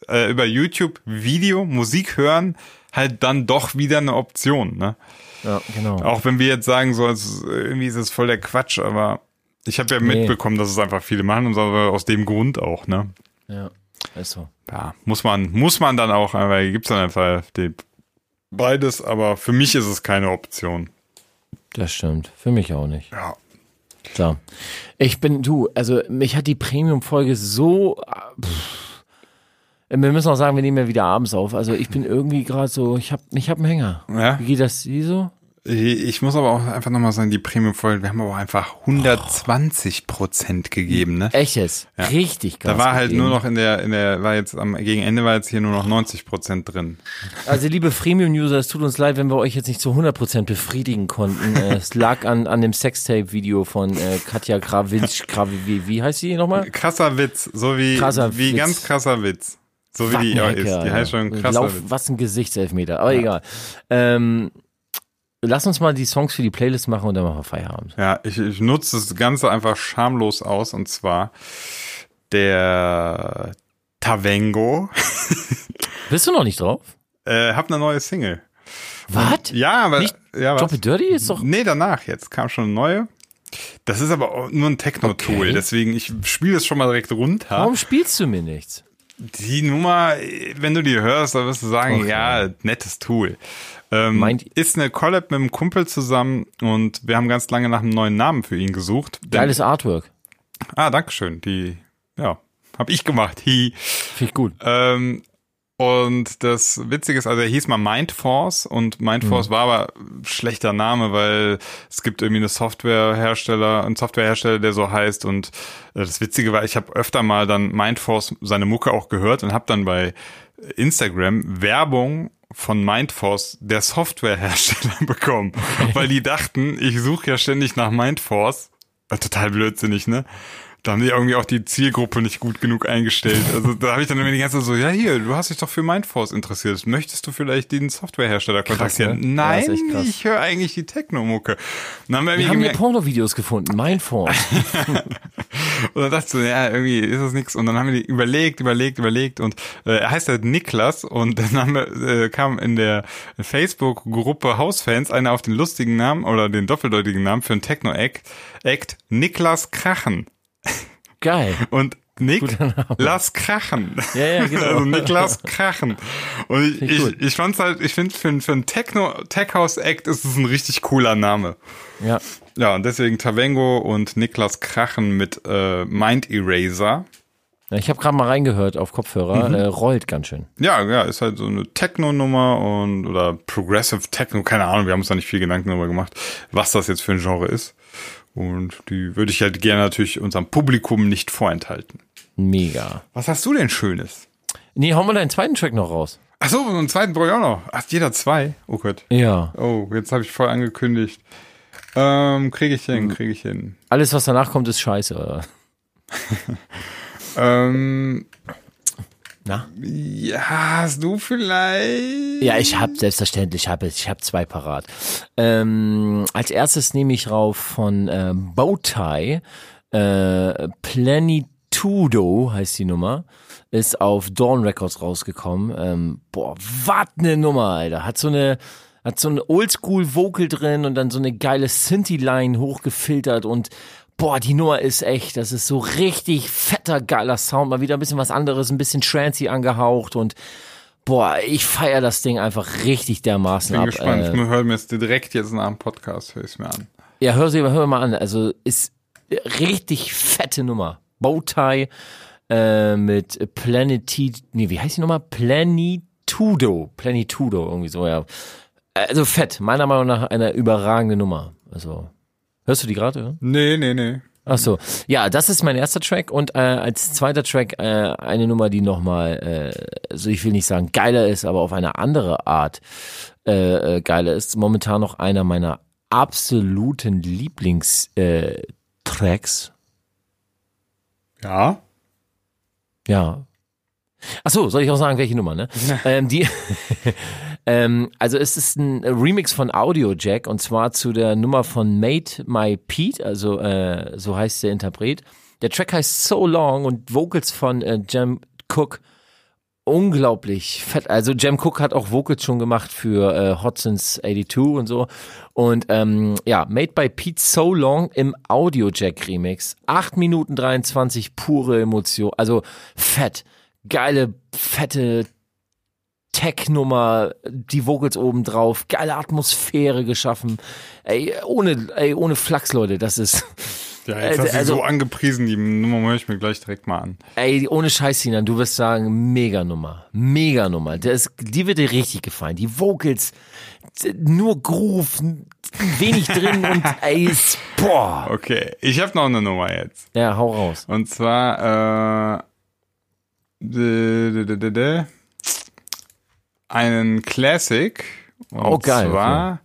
äh, über YouTube Video, Musik hören, halt dann doch wieder eine Option, ne? Ja, genau. Auch wenn wir jetzt sagen, so, irgendwie ist es voll der Quatsch, aber ich habe ja Nee. mitbekommen, dass es einfach viele machen und aus dem Grund auch, ne? Ja, ist so. Ja, muss man, muss man dann auch, weil gibt's dann einfach die, beides, aber für mich ist es keine Option. Das stimmt. Für mich auch nicht. Ja. So. Ich bin, du, also mich hat die Premium-Folge so. äh, Pff. Wir müssen auch sagen, wir nehmen ja wieder abends auf. Also ich bin irgendwie gerade so, ich hab, ich hab einen Hänger. Ja. Wie geht das? Wie so? Ich muss aber auch einfach nochmal sagen, die Premium-Folge, wir haben aber einfach 120 Prozent gegeben, ne? Echt jetzt? Ja. Richtig Da Gas war halt gegeben. nur noch in der, in der, war jetzt am, gegen Ende war jetzt hier nur noch 90 Prozent drin. Also liebe Premium-User, es tut uns leid, wenn wir euch jetzt nicht zu 100% befriedigen konnten. Äh, es lag an, an dem Sextape-Video von äh, Katja Krawitsch. Krawi, wie, wie heißt sie nochmal? Krasser Witz, so wie, Krasser wie Witz. ganz krasser Witz. So wie die auch ist. Die heißt schon krasser Lauf, was ein Gesichtselfmeter, aber egal. Ähm, lass uns mal die Songs für die Playlist machen und dann machen wir Feierabend. Ja, ich, ich nutze das Ganze einfach schamlos aus und zwar der Tavengo. Bist du noch nicht drauf? Äh, hab eine neue Single. Was? Ja, aber Nicht ja, was? Drop It Dirty ist doch. Nee, danach jetzt kam schon eine neue. Das ist aber nur ein Techno-Tool, Okay. deswegen ich spiele es schon mal direkt runter. Warum spielst du mir nichts? Die Nummer, wenn du die hörst, dann wirst du sagen, Okay. ja, nettes Tool. Ähm, Meint- ist eine Collab mit einem Kumpel zusammen und wir haben ganz lange nach einem neuen Namen für ihn gesucht. Geiles Artwork. Ah, dankeschön. Die, ja, hab ich gemacht. Hi. Finde ich gut. Ähm, und das Witzige ist, also er hieß mal Mindforce und Mindforce war aber schlechter Name, weil es gibt irgendwie eine Softwarehersteller, einen Softwarehersteller, der so heißt und äh, das Witzige war, ich habe öfter mal dann Mindforce seine Mucke auch gehört und habe dann bei Instagram Werbung von Mindforce, der Softwarehersteller, bekommen, weil die dachten, ich suche ja ständig nach Mindforce. Total blödsinnig, ne? Da haben die irgendwie auch die Zielgruppe nicht gut genug eingestellt. Also da habe ich dann immer die ganze Zeit so, ja hier, du hast dich doch für Mindforce interessiert. Möchtest du vielleicht den Softwarehersteller kontaktieren? ne? Ja, Nein, krass. ich höre eigentlich die Techno-Mucke. Dann haben wir, Wir haben hier gemerkt, Pornovideos gefunden. Mein Force. und dann dachte ich so, ja, irgendwie ist das nix. Und dann haben wir die überlegt, überlegt, überlegt. Und äh, er heißt halt Niklas. Und dann haben wir, äh, kam in der Facebook-Gruppe Hausfans einer auf den lustigen Namen oder den doppeldeutigen Namen für einen Techno-Act, Act Niklas Krachen. Geil. Und Nick, lass krachen. Ja, ja, genau. Also Niklas krachen. Und ich, ich cool. ich fand's halt, ich finde, für, für einen Techno, Tech House Act ist es ein richtig cooler Name. Ja. Ja, und deswegen Tavengo und Niklas Krachen mit äh, Mind Eraser. Ja, Ich habe gerade mal reingehört auf Kopfhörer. Äh, rollt ganz schön. Ja, ja, ist halt so eine Techno-Nummer und oder Progressive Techno, keine Ahnung, wir haben uns da nicht viel Gedanken darüber gemacht, was das jetzt für ein Genre ist. Und die würde ich halt gerne natürlich unserem Publikum nicht vorenthalten. Mega. Was hast du denn Schönes? Nee, hauen wir deinen zweiten Track noch raus. Ach so, einen zweiten brauche ich auch noch. Ach, jeder zwei? Oh Gott. Ja. Oh, jetzt habe ich voll angekündigt. Ähm, kriege ich hin, kriege ich hin. Alles, was danach kommt, ist scheiße. Oder? Ähm, Na? ja, hast du vielleicht? Ja, ich habe selbstverständlich, hab, ich habe zwei parat. Ähm, als erstes nehme ich rauf von äh, Bowtie. Äh, Plenitudo heißt die Nummer. Ist auf Dawn Records rausgekommen. Ähm, boah, was ne Nummer, Alter. Hat so eine hat so ein Oldschool-Vocal drin und dann so eine geile Synthi-Line hochgefiltert und boah, die Nummer ist echt, das ist so richtig fetter, geiler Sound, mal wieder ein bisschen was anderes, ein bisschen trancy angehaucht und boah, ich feier das Ding einfach richtig dermaßen Bin ab. gespannt. Äh, ich höre mir jetzt direkt jetzt nach dem Podcast, höre ich mir an. ja, hör sie hör mal an. Also ist richtig fette Nummer. Bowtie äh, mit Planetid, nee, wie heißt die Nummer? Planitudo. Planitudo, irgendwie so, ja. Also fett, meiner Meinung nach eine überragende Nummer. Also, hörst du die gerade? Ja? Nee, nee, nee. Ach so. Ja, das ist mein erster Track und äh, als zweiter Track äh, eine Nummer, die nochmal, äh, also ich will nicht sagen geiler ist, aber auf eine andere Art äh, äh, geiler ist. Momentan noch einer meiner absoluten Lieblings äh. Ja. Ja. Ach so, soll ich auch sagen, welche Nummer, ne? ähm, die, ähm, also es ist ein Remix von Audio Jack und zwar zu der Nummer von Made My Pete, also äh, so heißt der Interpret. Der Track heißt So Long und Vocals von äh, Jam Cook. Unglaublich fett. Also Jam Cook hat auch Vocals schon gemacht für äh, Hot Since 82 und so. Und ähm, ja, Made by Pete So Long im Audio Jack Remix. 8 Minuten 23 pure Emotion. Also fett. Geile, fette Tech-Nummer, die Vocals oben drauf, geile Atmosphäre geschaffen. Ey, ohne, ey, ohne Flachs, Leute, das ist, Ja, jetzt Also- hast du also- so angepriesen, die Nummer höre ich mir gleich direkt mal an. ey, ohne Scheiß, Sinan, du wirst sagen, Mega-Nummer, Mega-Nummer. Der ist, die wird dir richtig gefallen. Die Vocals, nur Groove, wenig drin und ey, ist, boah. Okay, ich habe noch eine Nummer jetzt. Ja, hau raus. Und zwar äh, einen Classic. Und Oh, geil, zwar,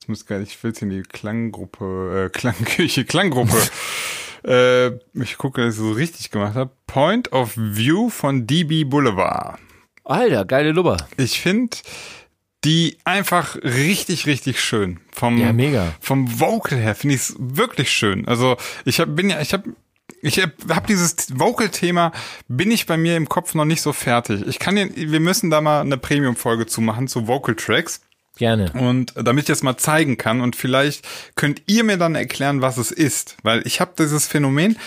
ich muss gar ich will in die Klanggruppe, äh, Klangküche, Klanggruppe. äh, ich gucke, dass ich so richtig gemacht habe. Point of View von DB Boulevard. Alter, geile Nummer. Ich finde die einfach richtig, richtig schön. Vom, Ja, mega. Vom Vocal her finde ich es wirklich schön. Also ich hab, bin ja, ich habe ich habe hab dieses Vocal-Thema, bin ich bei mir im Kopf noch nicht so fertig. Ich kann den, wir müssen da mal eine Premium-Folge zu machen, zu Vocal-Tracks. Gerne. Und damit ich das mal zeigen kann und vielleicht könnt ihr mir dann erklären, was es ist. Weil ich habe dieses Phänomen,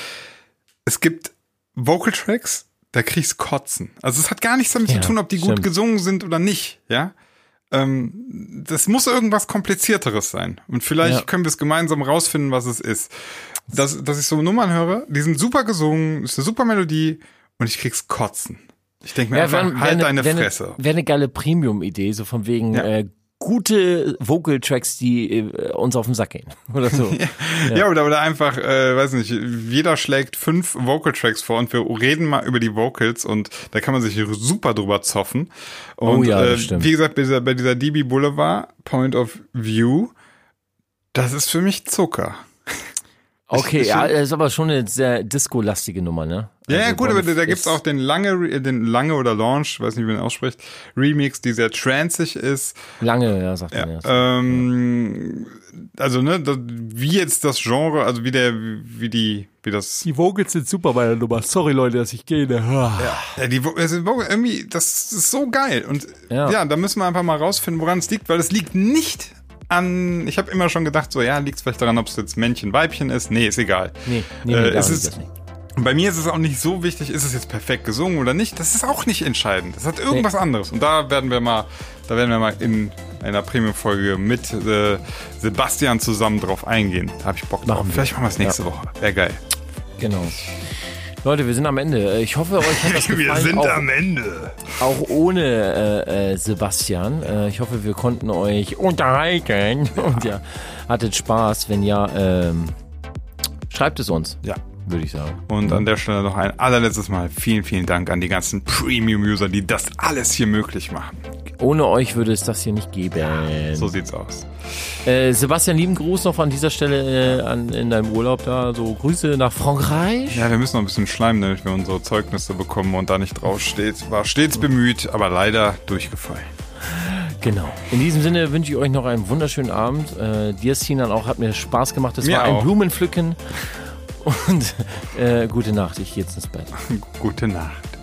es gibt Vocal Tracks, da kriegst Kotzen. Also es hat gar nichts damit Ja, zu tun, ob die gut stimmt. gesungen sind oder nicht, ja. Ähm, das muss irgendwas komplizierteres sein. Und vielleicht Ja. können wir es gemeinsam rausfinden, was es ist. Dass, dass ich so Nummern höre, die sind super gesungen, ist eine super Melodie und ich krieg's Kotzen. Ich denke mir einfach, wär- halt wär ne- deine wär ne- Fresse. Wäre eine geile Premium-Idee, so von wegen Ja. äh, gute Vocal-Tracks, die äh, uns auf den Sack gehen. Oder so. Ja, oder, oder einfach, äh, weiß nicht, jeder schlägt fünf Vocal-Tracks vor und wir reden mal über die Vocals und da kann man sich super drüber zoffen. Und Oh ja, äh, stimmt. wie gesagt, bei dieser, bei dieser DB Boulevard Point of View, das ist für mich Zucker. Okay, Ich- ja, ist aber schon eine sehr disco-lastige Nummer, ne? Ja, ja, Also gut, aber da, gibt's ist- auch den lange, Re- den lange oder Launch, weiß nicht, wie man ausspricht, Remix, die sehr transig ist. Lange, ja, sagt man ja. Ähm, also, ne, das, wie jetzt das Genre, also wie der, wie die, wie das Die Vocals sind super bei der Nummer. Sorry, Leute, dass ich gehe. Ja, die, Vo- also irgendwie, das ist so geil. Und ja. Ja. da müssen wir einfach mal rausfinden, woran es liegt, weil es liegt nicht an, ich habe immer schon gedacht, so, ja, liegt es vielleicht daran, ob es jetzt Männchen, Weibchen ist. Nee, ist egal. Nee, nee, nee, Äh, es ist, nicht. Bei mir ist es auch nicht so wichtig, ist es jetzt perfekt gesungen oder nicht. Das ist auch nicht entscheidend. Das hat irgendwas nee. anderes. Und da werden wir mal, da werden wir mal in einer Premium-Folge mit äh, Sebastian zusammen drauf eingehen. Da habe ich Bock drauf. Vielleicht machen wir es nächste ja. Woche. Wäre geil. Genau. Leute, wir sind am Ende. Ich hoffe, euch hat das gefallen. wir sind auch, am Ende. Auch ohne äh, äh, Sebastian. Äh, ich hoffe, wir konnten euch unterhalten. Ja. Und ja, hattet Spaß. Wenn ja, ähm, schreibt es uns. Ja würde ich sagen. Und an der Stelle noch ein allerletztes Mal vielen, vielen Dank an die ganzen Premium-User, die das alles hier möglich machen. Ohne euch würde es das hier nicht geben. So sieht's aus. Äh, Sebastian, lieben Gruß noch an dieser Stelle äh, an, in deinem Urlaub da. So Grüße nach Frankreich. Ja, wir müssen noch ein bisschen schleimen, damit wir unsere Zeugnisse bekommen und da nicht draufsteht. War stets bemüht, aber leider durchgefallen. Genau. In diesem Sinne wünsche ich euch noch einen wunderschönen Abend. Äh, dir, Sinan, auch hat mir Spaß gemacht. Es war ein auch. Blumenpflücken. Und äh, gute Nacht, ich gehe jetzt ins Bett. gute Nacht.